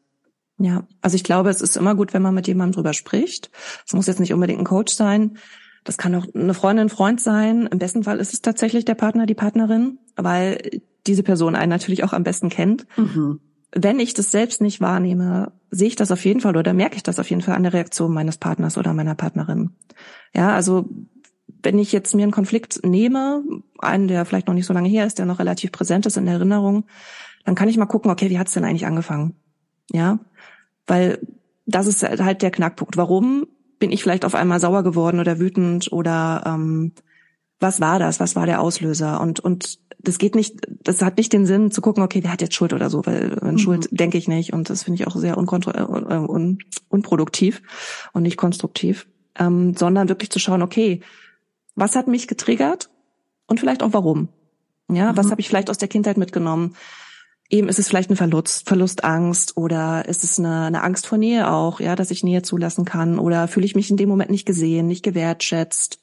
Ja, also ich glaube, es ist immer gut, wenn man mit jemandem drüber spricht. Es muss jetzt nicht unbedingt ein Coach sein. Das kann auch eine Freundin, ein Freund sein. Im besten Fall ist es tatsächlich der Partner, die Partnerin, weil diese Person einen natürlich auch am besten kennt. Mhm. Wenn ich das selbst nicht wahrnehme, sehe ich das auf jeden Fall oder merke ich das auf jeden Fall an der Reaktion meines Partners oder meiner Partnerin. Ja, also wenn ich jetzt mir einen Konflikt nehme, einen, der vielleicht noch nicht so lange her ist, der noch relativ präsent ist in der Erinnerung, dann kann ich mal gucken, okay, wie hat's denn eigentlich angefangen? Ja, weil das ist halt der Knackpunkt. Warum bin ich vielleicht auf einmal sauer geworden oder wütend oder ähm, was war das? Was war der Auslöser? Und und das geht nicht, das hat nicht den Sinn zu gucken, okay, wer hat jetzt Schuld oder so, weil an mhm. Schuld denke ich nicht und das finde ich auch sehr äh, un unproduktiv und nicht konstruktiv, ähm, sondern wirklich zu schauen, okay, was hat mich getriggert und vielleicht auch warum. Ja, mhm. was habe ich vielleicht aus der Kindheit mitgenommen? Eben ist es vielleicht ein Verlust, Verlustangst oder ist es eine, eine Angst vor Nähe auch, ja, dass ich Nähe zulassen kann oder fühle ich mich in dem Moment nicht gesehen, nicht gewertschätzt?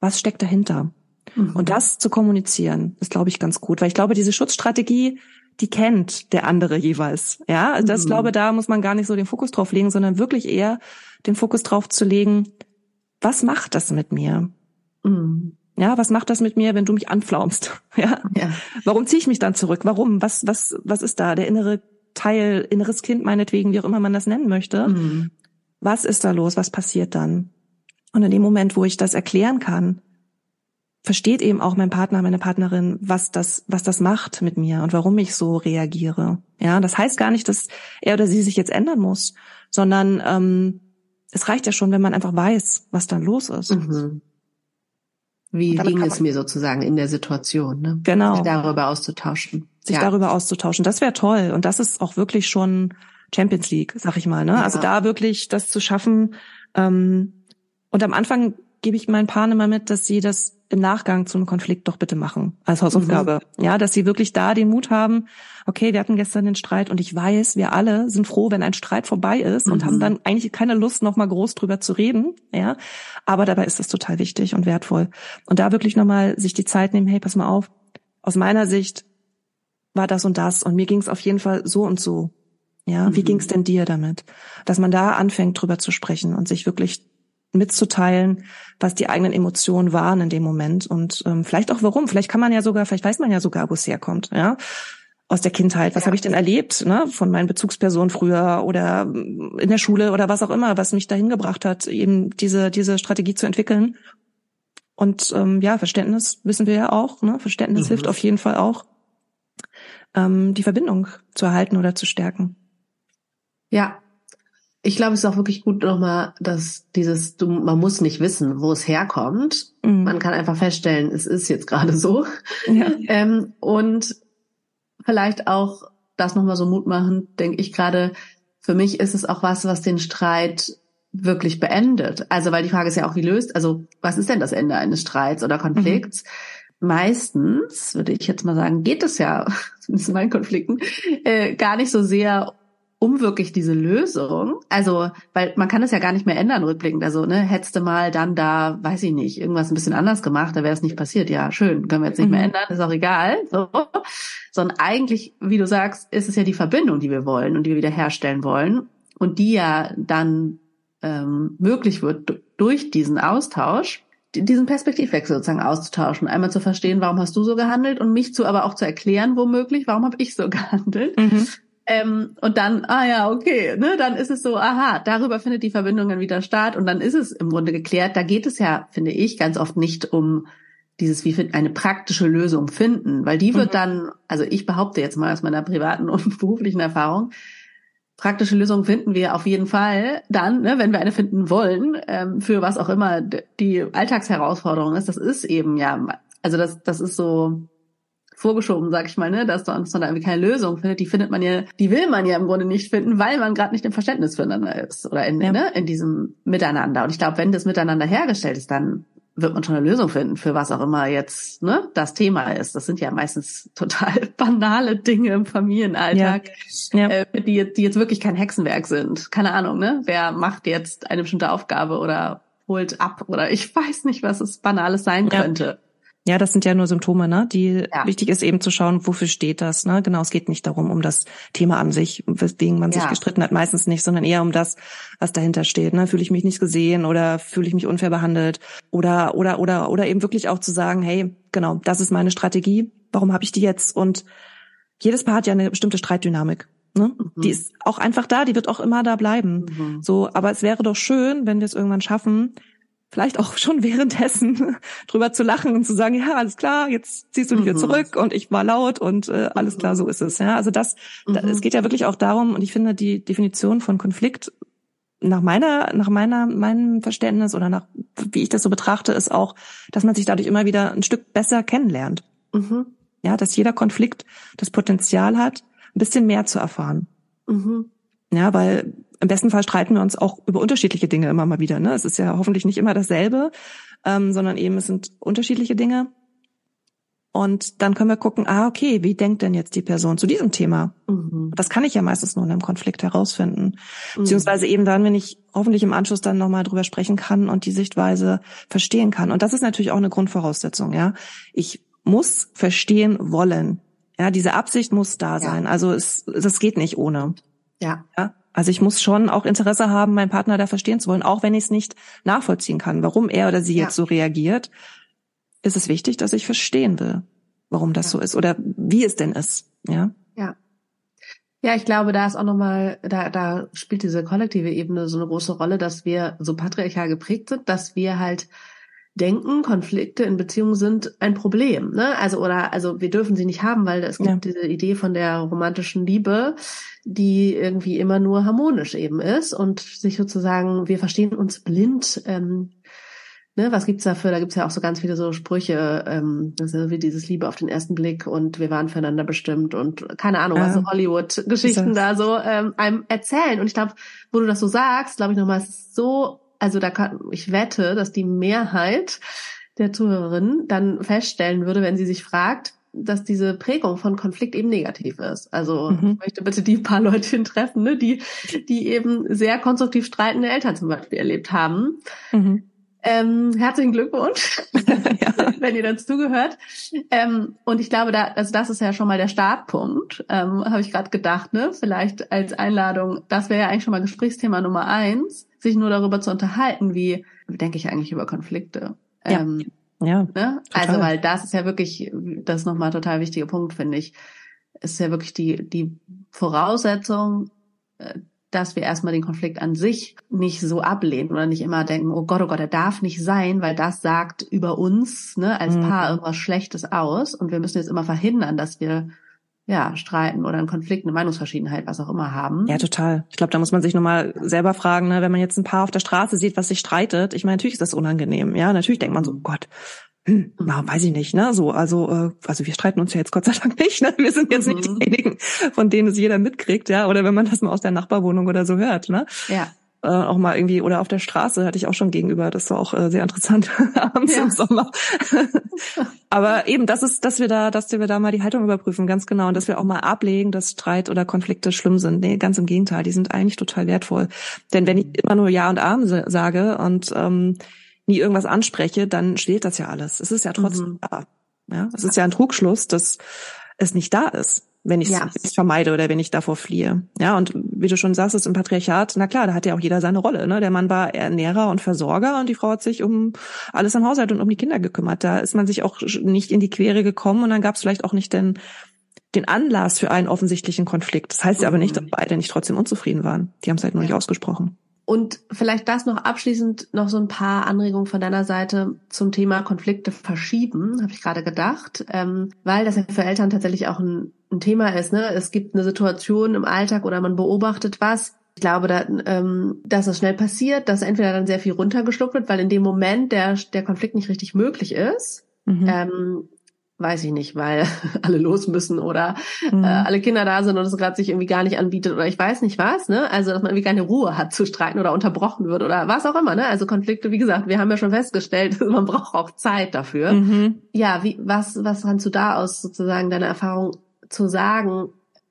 Was steckt dahinter? Mhm. Und das zu kommunizieren, ist, glaube ich, ganz gut, weil ich glaube, diese Schutzstrategie, die kennt der andere jeweils. Ja, also das mhm. glaube, da muss man gar nicht so den Fokus drauf legen, sondern wirklich eher den Fokus drauf zu legen, was macht das mit mir? Mhm. Ja, was macht das mit mir, wenn du mich anflaumst? Ja. ja. Warum ziehe ich mich dann zurück? Warum? Was, was, was ist da? Der innere Teil, inneres Kind meinetwegen, wie auch immer man das nennen möchte. Mhm. Was ist da los? Was passiert dann? Und in dem Moment, wo ich das erklären kann, versteht eben auch mein Partner, meine Partnerin, was das, was das macht mit mir und warum ich so reagiere. Ja, das heißt gar nicht, dass er oder sie sich jetzt ändern muss, sondern ähm, es reicht ja schon, wenn man einfach weiß, was dann los ist. Mhm. Wie ging es mir sozusagen in der Situation, ne? Genau. Sich darüber auszutauschen. Sich ja. darüber auszutauschen. Das wäre toll. Und das ist auch wirklich schon Champions League, sag ich mal. Ne? Ja. Also da wirklich das zu schaffen. Ähm, und am Anfang gebe ich meinen Paaren immer mit, dass sie das im Nachgang zum Konflikt doch bitte machen, als Hausaufgabe. Mhm. Ja, dass sie wirklich da den Mut haben, okay, wir hatten gestern den Streit und ich weiß, wir alle sind froh, wenn ein Streit vorbei ist mhm. und haben dann eigentlich keine Lust, nochmal groß drüber zu reden. Ja, aber dabei ist das total wichtig und wertvoll. Und da wirklich nochmal sich die Zeit nehmen, hey, pass mal auf, aus meiner Sicht war das und das und mir ging es auf jeden Fall so und so. Ja, mhm. wie ging es denn dir damit? Dass man da anfängt, drüber zu sprechen und sich wirklich mitzuteilen, was die eigenen Emotionen waren in dem Moment und ähm, vielleicht auch warum. Vielleicht kann man ja sogar, vielleicht weiß man ja sogar, wo es herkommt, ja, aus der Kindheit. Was ja. habe ich denn erlebt, ne, von meinen Bezugspersonen früher oder in der Schule oder was auch immer, was mich dahin gebracht hat, eben diese diese Strategie zu entwickeln. Und ähm, ja, Verständnis wissen wir ja auch. Ne? Verständnis mhm. hilft auf jeden Fall auch, ähm, die Verbindung zu erhalten oder zu stärken. Ja, ich glaube, es ist auch wirklich gut nochmal, dass dieses, du, man muss nicht wissen, wo es herkommt. Mhm. Man kann einfach feststellen, es ist jetzt gerade so. Ja. Ähm, und vielleicht auch das nochmal so Mut machen, denke ich gerade, für mich ist es auch was, was den Streit wirklich beendet. Also, weil die Frage ist ja auch, wie löst, also, was ist denn das Ende eines Streits oder Konflikts? Mhm. Meistens, würde ich jetzt mal sagen, geht es ja, zumindest in meinen Konflikten, äh, gar nicht so sehr um wirklich diese Lösung, also, weil man kann es ja gar nicht mehr ändern rückblickend, also, ne, hättest du mal dann da, weiß ich nicht, irgendwas ein bisschen anders gemacht, da wäre es nicht passiert, ja, schön, können wir jetzt nicht mhm. mehr ändern, ist auch egal, so. Sondern eigentlich, wie du sagst, ist es ja die Verbindung, die wir wollen und die wir wieder herstellen wollen und die ja dann ähm, möglich wird durch diesen Austausch, diesen Perspektivwechsel sozusagen auszutauschen, einmal zu verstehen, warum hast du so gehandelt und mich zu aber auch zu erklären, womöglich, warum habe ich so gehandelt. Mhm. Ähm, und dann, ah ja, okay, ne, dann ist es so, aha, darüber findet die Verbindung dann wieder statt und dann ist es im Grunde geklärt. Da geht es ja, finde ich, ganz oft nicht um dieses, wie eine praktische Lösung finden, weil die wird mhm. dann, also ich behaupte jetzt mal aus meiner privaten und beruflichen Erfahrung, praktische Lösungen finden wir auf jeden Fall dann, ne, wenn wir eine finden wollen, ähm, für was auch immer die Alltagsherausforderung ist. Das ist eben ja, also das, das ist so, vorgeschoben, sag ich mal, ne, dass man da irgendwie keine Lösung findet. Die findet man ja, die will man ja im Grunde nicht finden, weil man gerade nicht im Verständnis füreinander ist oder in, ja. ne, in diesem Miteinander. Und ich glaube, wenn das Miteinander hergestellt ist, dann wird man schon eine Lösung finden für was auch immer jetzt ne, das Thema ist. Das sind ja meistens total banale Dinge im Familienalltag, ja. Ja. Äh, die, die jetzt wirklich kein Hexenwerk sind. Keine Ahnung, ne? Wer macht jetzt eine bestimmte Aufgabe oder holt ab oder ich weiß nicht, was es Banales sein könnte. Ja, das sind ja nur Symptome, ne? Die ja. wichtig ist eben zu schauen, wofür steht das, ne? Genau, es geht nicht darum, um das Thema an sich, weswegen man ja. sich gestritten hat, meistens nicht, sondern eher um das, was dahinter steht, ne? Fühle ich mich nicht gesehen oder fühle ich mich unfair behandelt oder oder oder oder eben wirklich auch zu sagen, hey, genau, das ist meine Strategie, warum habe ich die jetzt und jedes Paar hat ja eine bestimmte Streitdynamik. Ne? Mhm. Die ist auch einfach da, die wird auch immer da bleiben. Mhm. So, aber es wäre doch schön, wenn wir es irgendwann schaffen, vielleicht auch schon währenddessen drüber zu lachen und zu sagen, ja, alles klar, jetzt ziehst du dich mhm. wieder zurück und ich war laut und äh, alles klar, so ist es. Ja, also das, mhm. da, es geht ja wirklich auch darum, und ich finde die Definition von Konflikt nach meiner, nach meiner, meinem Verständnis oder nach, wie ich das so betrachte, ist auch, dass man sich dadurch immer wieder ein Stück besser kennenlernt. Mhm. Ja, dass jeder Konflikt das Potenzial hat, ein bisschen mehr zu erfahren. Mhm. Ja, weil im besten Fall streiten wir uns auch über unterschiedliche Dinge immer mal wieder. Ne? Es ist ja hoffentlich nicht immer dasselbe, ähm, sondern eben es sind unterschiedliche Dinge. Und dann können wir gucken, ah, okay, wie denkt denn jetzt die Person zu diesem Thema? Mhm. Das kann ich ja meistens nur in einem Konflikt herausfinden. Mhm. Beziehungsweise eben dann, wenn ich hoffentlich im Anschluss dann nochmal drüber sprechen kann und die Sichtweise verstehen kann. Und das ist natürlich auch eine Grundvoraussetzung, ja. Ich muss verstehen wollen. Ja, diese Absicht muss da sein. Ja. Also es, das geht nicht ohne. Ja. ja. Also ich muss schon auch Interesse haben, meinen Partner da verstehen zu wollen, auch wenn ich es nicht nachvollziehen kann, warum er oder sie ja. jetzt so reagiert. Ist es wichtig, dass ich verstehen will, warum das ja. so ist oder wie es denn ist, ja? Ja. Ja, ich glaube, da ist auch nochmal, da, da spielt diese kollektive Ebene so eine große Rolle, dass wir so patriarchal geprägt sind, dass wir halt denken, Konflikte in Beziehungen sind ein Problem. Ne? Also oder also wir dürfen sie nicht haben, weil es gibt ja. diese Idee von der romantischen Liebe, die irgendwie immer nur harmonisch eben ist und sich sozusagen, wir verstehen uns blind. Ähm, ne, was gibt's dafür? Da gibt's ja auch so ganz viele so Sprüche, ähm, also wie dieses Liebe auf den ersten Blick und wir waren füreinander bestimmt und keine Ahnung, was so Hollywood-Geschichten da so ähm, einem erzählen. Und ich glaube, wo du das so sagst, glaube ich nochmal, so also da kann, ich wette, dass die Mehrheit der Zuhörerinnen dann feststellen würde, wenn sie sich fragt, dass diese Prägung von Konflikt eben negativ ist. Also mhm. ich möchte bitte die paar Leute treffen, ne, die, die eben sehr konstruktiv streitende Eltern zum Beispiel erlebt haben. Mhm. Ähm, herzlichen Glückwunsch, ja. wenn ihr dazu zugehört. Ähm, und ich glaube, da, also das ist ja schon mal der Startpunkt, ähm, habe ich gerade gedacht, ne? Vielleicht als Einladung, das wäre ja eigentlich schon mal Gesprächsthema Nummer eins sich nur darüber zu unterhalten, wie denke ich eigentlich über Konflikte. Ähm, ja. Ne? Also, weil das ist ja wirklich, das ist nochmal total wichtiger Punkt, finde ich. Es ist ja wirklich die, die Voraussetzung, äh, dass wir erstmal den Konflikt an sich nicht so ablehnen oder nicht immer denken, oh Gott, oh Gott, er darf nicht sein, weil das sagt über uns ne, als mhm. Paar irgendwas Schlechtes aus und wir müssen jetzt immer verhindern, dass wir ja, streiten oder einen Konflikt, eine Meinungsverschiedenheit, was auch immer haben. Ja, total. Ich glaube, da muss man sich nochmal selber fragen, ne, wenn man jetzt ein Paar auf der Straße sieht, was sich streitet. Ich meine, natürlich ist das unangenehm. Ja, natürlich denkt man so, Gott, hm, na, weiß ich nicht, ne? So, also, äh, also wir streiten uns ja jetzt Gott sei Dank nicht, ne? Wir sind jetzt mhm. nicht diejenigen, von denen es jeder mitkriegt, ja, oder wenn man das mal aus der Nachbarwohnung oder so hört, ne? Ja äh, auch mal irgendwie oder auf der Straße hatte ich auch schon gegenüber. Das war auch äh, sehr interessant abends ja. im Sommer. Aber eben, das ist, dass wir da, dass wir da mal die Haltung überprüfen, ganz genau, und dass wir auch mal ablegen, dass Streit oder Konflikte schlimm sind. Nee, ganz im Gegenteil, die sind eigentlich total wertvoll. Denn wenn ich immer nur Ja und Arm sage und ähm, nie irgendwas anspreche, dann steht das ja alles. Es ist ja trotzdem mhm. da. Ja, es ist ja ein Trugschluss, dass es nicht da ist wenn ich es ja. vermeide oder wenn ich davor fliehe. Ja, und wie du schon sagst, ist im Patriarchat, na klar, da hat ja auch jeder seine Rolle. Ne? Der Mann war Ernährer und Versorger und die Frau hat sich um alles am Haushalt und um die Kinder gekümmert. Da ist man sich auch nicht in die Quere gekommen und dann gab es vielleicht auch nicht den, den Anlass für einen offensichtlichen Konflikt. Das heißt ja aber nicht, dass beide nicht trotzdem unzufrieden waren. Die haben es halt nur ja. nicht ausgesprochen. Und vielleicht das noch abschließend noch so ein paar Anregungen von deiner Seite zum Thema Konflikte verschieben, habe ich gerade gedacht, ähm, weil das ja für Eltern tatsächlich auch ein, ein, Thema ist. Ne? Es gibt eine Situation im Alltag oder man beobachtet was. Ich glaube, da, ähm, dass das schnell passiert, dass entweder dann sehr viel runtergeschluckt wird, weil in dem Moment der, der Konflikt nicht richtig möglich ist. Mhm. Ähm, weiß ich nicht, weil alle los müssen oder mhm. äh, alle Kinder da sind und es gerade sich irgendwie gar nicht anbietet oder ich weiß nicht was, ne? Also dass man irgendwie keine Ruhe hat zu streiten oder unterbrochen wird oder was auch immer, ne? Also Konflikte, wie gesagt, wir haben ja schon festgestellt, man braucht auch Zeit dafür. Mhm. Ja, wie was was kannst du da aus sozusagen deiner Erfahrung zu sagen?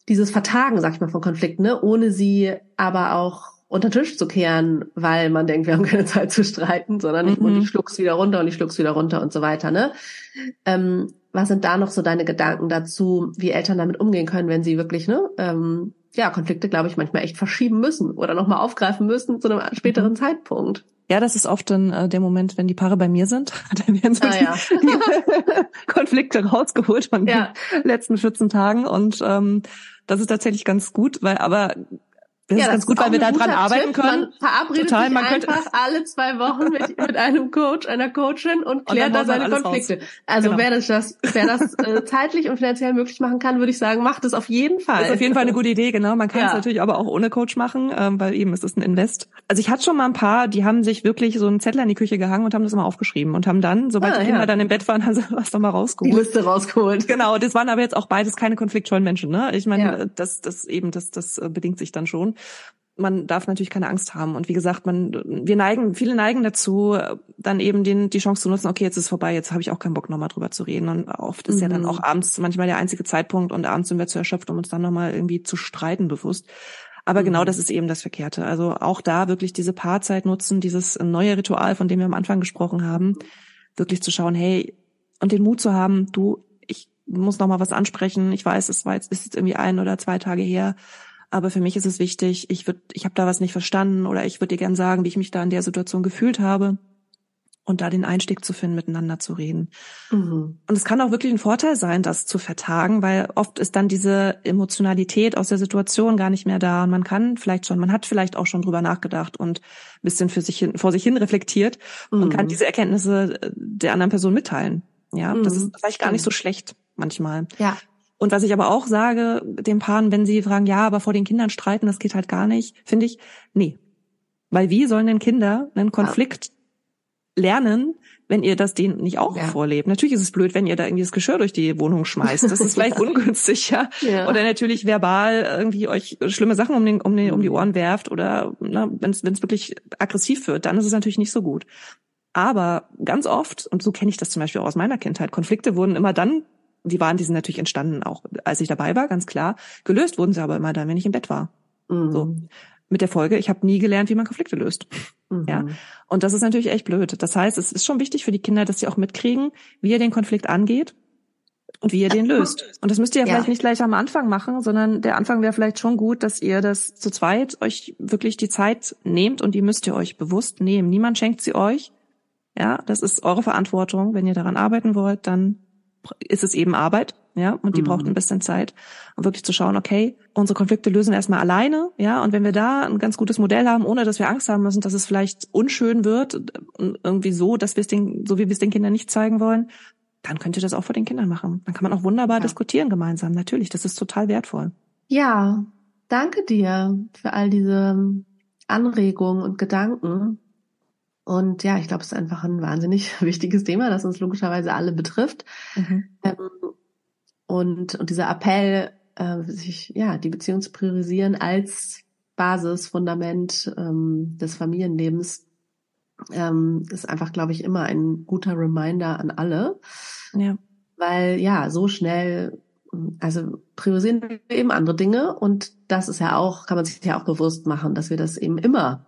Dieses Vertagen, sag ich mal, von Konflikten, ne? Ohne sie aber auch unter Tisch zu kehren, weil man denkt, wir haben keine Zeit zu streiten, sondern ich, mhm. und ich schluck's wieder runter und ich schluck's wieder runter und so weiter, ne? Ähm, was sind da noch so deine Gedanken dazu, wie Eltern damit umgehen können, wenn sie wirklich, ne, ähm, ja, Konflikte, glaube ich, manchmal echt verschieben müssen oder nochmal aufgreifen müssen zu einem späteren mhm. Zeitpunkt? Ja, das ist oft dann äh, der Moment, wenn die Paare bei mir sind. Dann werden so ah, die, ja. die Konflikte rausgeholt von ja. den letzten 14 Tagen. Und ähm, das ist tatsächlich ganz gut, weil aber das ja, ist ganz gut, weil wir da dran arbeiten können. Man verabredet Total, man einfach alle zwei Wochen mit, mit einem Coach, einer Coachin und klärt und da seine Konflikte. Raus. Also genau. wer das, das, wer das äh, zeitlich und finanziell möglich machen kann, würde ich sagen, macht es auf jeden Fall. Das ist auf jeden Fall eine gute Idee, genau. Man kann ja. es natürlich aber auch ohne Coach machen, ähm, weil eben es ist ein Invest. Also ich hatte schon mal ein paar, die haben sich wirklich so einen Zettel an die Küche gehangen und haben das mal aufgeschrieben und haben dann, sobald ah, die Kinder ja. dann im Bett waren, haben sie was doch mal rausgeholt. Die Liste rausgeholt. Genau, das waren aber jetzt auch beides keine konfliktscheuen Menschen. Ne? Ich meine, ja. das, das eben, das, das äh, bedingt sich dann schon man darf natürlich keine Angst haben. Und wie gesagt, man, wir neigen, viele neigen dazu, dann eben den, die Chance zu nutzen, okay, jetzt ist es vorbei, jetzt habe ich auch keinen Bock, nochmal drüber zu reden. Und oft ist mhm. ja dann mhm. auch abends manchmal der einzige Zeitpunkt und abends sind wir zu erschöpft, um uns dann nochmal irgendwie zu streiten bewusst. Aber genau mhm. genau das ist eben das Verkehrte. Also auch da wirklich diese Paarzeit nutzen, dieses neue Ritual, von dem wir am Anfang gesprochen haben, wirklich zu schauen, hey, und den Mut zu haben, du, ich muss noch mal was ansprechen. Ich weiß, es war jetzt, ist jetzt irgendwie ein oder zwei Tage her aber für mich ist es wichtig, ich würde, ich habe da was nicht verstanden oder ich würde dir gern sagen, wie ich mich da in der Situation gefühlt habe und da den Einstieg zu finden, miteinander zu reden. Mhm. Und es kann auch wirklich ein Vorteil sein, das zu vertagen, weil oft ist dann diese Emotionalität aus der Situation gar nicht mehr da und man kann vielleicht schon, man hat vielleicht auch schon drüber nachgedacht und ein bisschen für sich hin, vor sich hin reflektiert mhm. und kann mhm. diese Erkenntnisse der anderen Person mitteilen. Ja, mhm. das ist vielleicht gar nicht so schlecht manchmal. Ja. Und was ich aber auch sage den Paaren, wenn sie fragen, ja, aber vor den Kindern streiten, das geht halt gar nicht, finde ich, nee. Weil wie sollen denn Kinder einen Konflikt lernen, wenn ihr das denen nicht auch ja. vorlebt? Natürlich ist es blöd, wenn ihr da irgendwie das Geschirr durch die Wohnung schmeißt. Das ist vielleicht ungünstig, ja? ja. Oder natürlich verbal irgendwie euch schlimme Sachen um, den, um, den, um die Ohren werft oder wenn es wirklich aggressiv wird, dann ist es natürlich nicht so gut. Aber ganz oft, und so kenne ich das zum Beispiel auch aus meiner Kindheit, Konflikte wurden immer dann die waren, die sind natürlich entstanden, auch als ich dabei war, ganz klar. Gelöst wurden sie aber immer dann, wenn ich im Bett war. Mhm. So. Mit der Folge, ich habe nie gelernt, wie man Konflikte löst. Mhm. Ja. Und das ist natürlich echt blöd. Das heißt, es ist schon wichtig für die Kinder, dass sie auch mitkriegen, wie er den Konflikt angeht. und wie ihr den löst. Und das müsst ihr ja, ja, vielleicht nicht gleich am Anfang machen, sondern der Anfang wäre vielleicht schon gut, dass ihr das zu zweit euch wirklich die Zeit nehmt und die müsst ihr euch bewusst nehmen. Niemand schenkt sie euch. Ja, das ist eure Verantwortung. Wenn ihr daran arbeiten wollt, dann ist es eben Arbeit, ja, und die mhm. braucht ein bisschen Zeit, um wirklich zu schauen, okay, unsere Konflikte lösen wir erstmal alleine, ja, und wenn wir da ein ganz gutes Modell haben, ohne dass wir Angst haben müssen, dass es vielleicht unschön wird, irgendwie so, dass wir es den, so wie wir es den Kindern nicht zeigen wollen, dann könnt ihr das auch vor den Kindern machen. Dann kann man auch wunderbar ja. diskutieren gemeinsam. Natürlich, das ist total wertvoll. Ja, danke dir für all diese Anregungen und Gedanken. Und ja, ich glaube, es ist einfach ein wahnsinnig wichtiges Thema, das uns logischerweise alle betrifft. Mhm. Ähm, und, und dieser Appell, äh, sich ja die Beziehung zu priorisieren als Basis, Fundament ähm, des Familienlebens, ähm, ist einfach, glaube ich, immer ein guter Reminder an alle. Ja. Weil ja, so schnell, also priorisieren wir eben andere Dinge und das ist ja auch, kann man sich ja auch bewusst machen, dass wir das eben immer,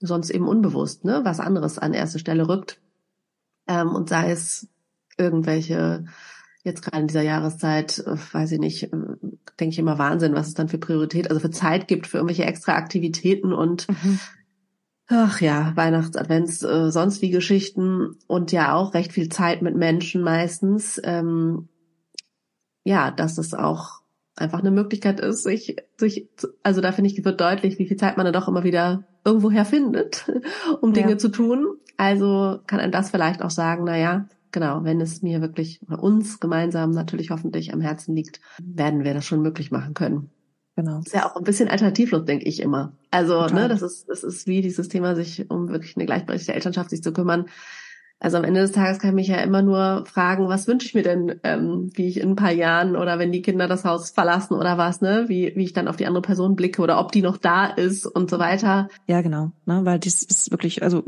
sonst eben unbewusst, ne, was anderes an erste Stelle rückt. Ähm, und sei es irgendwelche, jetzt gerade in dieser Jahreszeit, äh, weiß ich nicht, äh, denke ich immer Wahnsinn, was es dann für Priorität, also für Zeit gibt, für irgendwelche extra Aktivitäten und mhm. Ach ja, Weihnachts-, Advents-, äh, sonst wie Geschichten und ja auch recht viel Zeit mit Menschen meistens. Ähm, ja, dass es auch einfach eine Möglichkeit ist, sich, sich, also da finde ich, wird deutlich, wie viel Zeit man dann doch immer wieder irgendwoher findet, um Dinge ja. zu tun. Also kann einem das vielleicht auch sagen, na ja, genau, wenn es mir wirklich oder uns gemeinsam natürlich hoffentlich am Herzen liegt, werden wir das schon möglich machen können. Genau. Ist ja auch ein bisschen alternativlos, denke ich immer. Also, ne, Total. ne, das ist, das ist wie dieses Thema, sich um wirklich eine gleichberechtigte Elternschaft sich zu kümmern. Also am Ende des Tages kann ich mich ja immer nur fragen, was wünsche ich mir denn, ähm, wie ich in ein paar Jahren oder wenn die Kinder das Haus verlassen oder was, ne, wie, wie ich dann auf die andere Person blicke oder ob die noch da ist und so weiter. Ja, genau, ne, weil das ist wirklich, also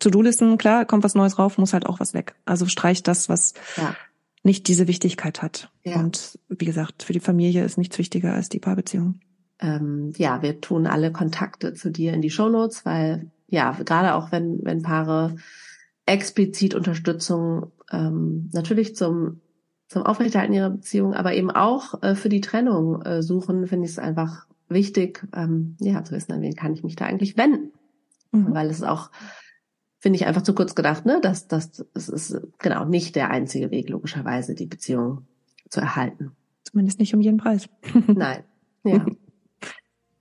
To-Do-Listen, klar, kommt was Neues rauf, muss halt auch was weg. Also streicht das, was ja nicht diese Wichtigkeit hat. Ja. Und wie gesagt, für die Familie ist nichts wichtiger als die Paarbeziehung. Ähm, ja, wir tun alle Kontakte zu dir in die Shownotes, weil ja, gerade auch wenn, wenn Paare explizit Unterstützung ähm, natürlich zum, zum Aufrechterhalten ihrer Beziehung, aber eben auch äh, für die Trennung äh, suchen, finde ich es einfach wichtig, ähm, ja, zu wissen, an wen kann ich mich da eigentlich wenden. Mhm. Weil es auch finde ich einfach zu kurz gedacht, ne? Das, das, das ist genau nicht der einzige Weg, logischerweise, die Beziehung zu erhalten. Zumindest nicht um jeden Preis. Nein. Ja.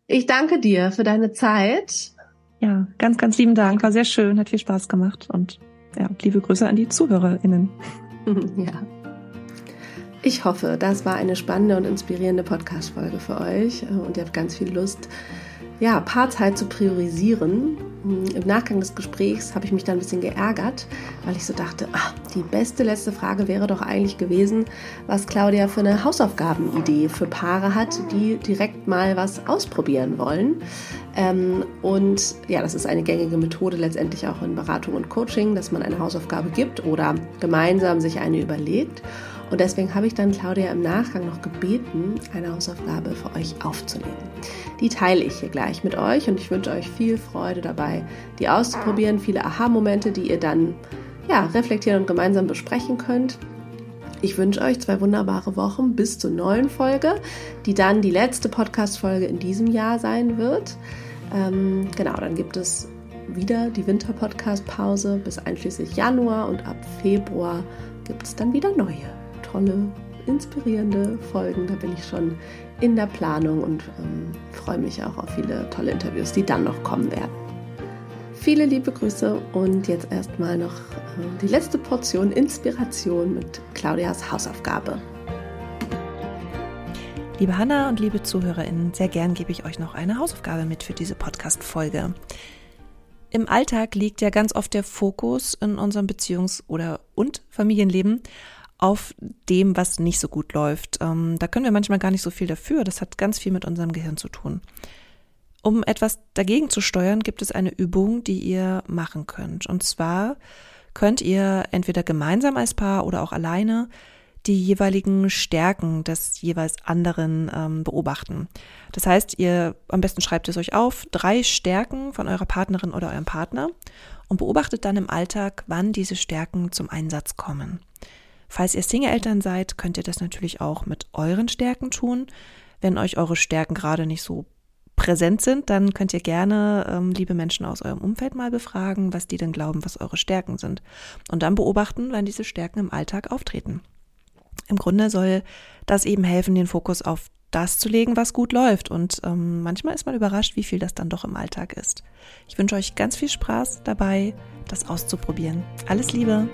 Ich danke dir für deine Zeit. Ja, ganz, ganz lieben Dank. War sehr schön, hat viel Spaß gemacht und ja, liebe Grüße an die ZuhörerInnen. ja. Ich hoffe, das war eine spannende und inspirierende Podcast-Folge für euch und ihr habt ganz viel Lust, ja, Paarzeit zu priorisieren. Im Nachgang des Gesprächs habe ich mich dann ein bisschen geärgert, weil ich so dachte, ach, die beste letzte Frage wäre doch eigentlich gewesen, was Claudia für eine Hausaufgabenidee für Paare hat, die direkt mal was ausprobieren wollen. Ähm, und ja, das ist eine gängige Methode letztendlich auch in Beratung und Coaching, dass man eine Hausaufgabe gibt oder gemeinsam sich eine überlegt. Und deswegen habe ich dann Claudia im Nachgang noch gebeten, eine Hausaufgabe für euch aufzunehmen. Die teile ich hier gleich mit euch und ich wünsche euch viel Freude dabei, die auszuprobieren, viele Aha-Momente, die ihr dann ja, reflektieren und gemeinsam besprechen könnt. Ich wünsche euch zwei wunderbare Wochen bis zur neuen Folge, die dann die letzte Podcast-Folge in diesem Jahr sein wird. Ähm, genau, dann gibt es wieder die Winter-Podcast-Pause bis einschließlich Januar und ab Februar gibt es dann wieder neue tolle, inspirierende Folgen. Da bin ich schon in der Planung und ähm, freue mich auch auf viele tolle Interviews, die dann noch kommen werden. Viele liebe Grüße und jetzt erstmal noch äh, die letzte Portion Inspiration mit Claudias Hausaufgabe. Liebe Hanna und liebe ZuhörerInnen, sehr gern gebe ich euch noch eine Hausaufgabe mit für diese Podcast-Folge. Im Alltag liegt ja ganz oft der Fokus in unserem Beziehungs- oder und Familienleben auf dem, was nicht so gut läuft. Ähm, da können wir manchmal gar nicht so viel dafür. Das hat ganz viel mit unserem Gehirn zu tun. Um etwas dagegen zu steuern, gibt es eine Übung, die ihr machen könnt. Und zwar könnt ihr entweder gemeinsam als Paar oder auch alleine die jeweiligen Stärken des jeweils anderen ähm, beobachten. Das heißt, ihr am besten schreibt es euch auf, drei Stärken von eurer Partnerin oder eurem Partner und beobachtet dann im Alltag, wann diese Stärken zum Einsatz kommen. Falls ihr Single-Eltern seid, könnt ihr das natürlich auch mit euren Stärken tun. Wenn euch eure Stärken gerade nicht so präsent sind, dann könnt ihr gerne ähm, liebe Menschen aus eurem Umfeld mal befragen, was die denn glauben, was eure Stärken sind. Und dann beobachten, wann diese Stärken im Alltag auftreten. Im Grunde soll das eben helfen, den Fokus auf das zu legen, was gut läuft. Und ähm, manchmal ist man überrascht, wie viel das dann doch im Alltag ist. Ich wünsche euch ganz viel Spaß dabei, das auszuprobieren. Alles Liebe!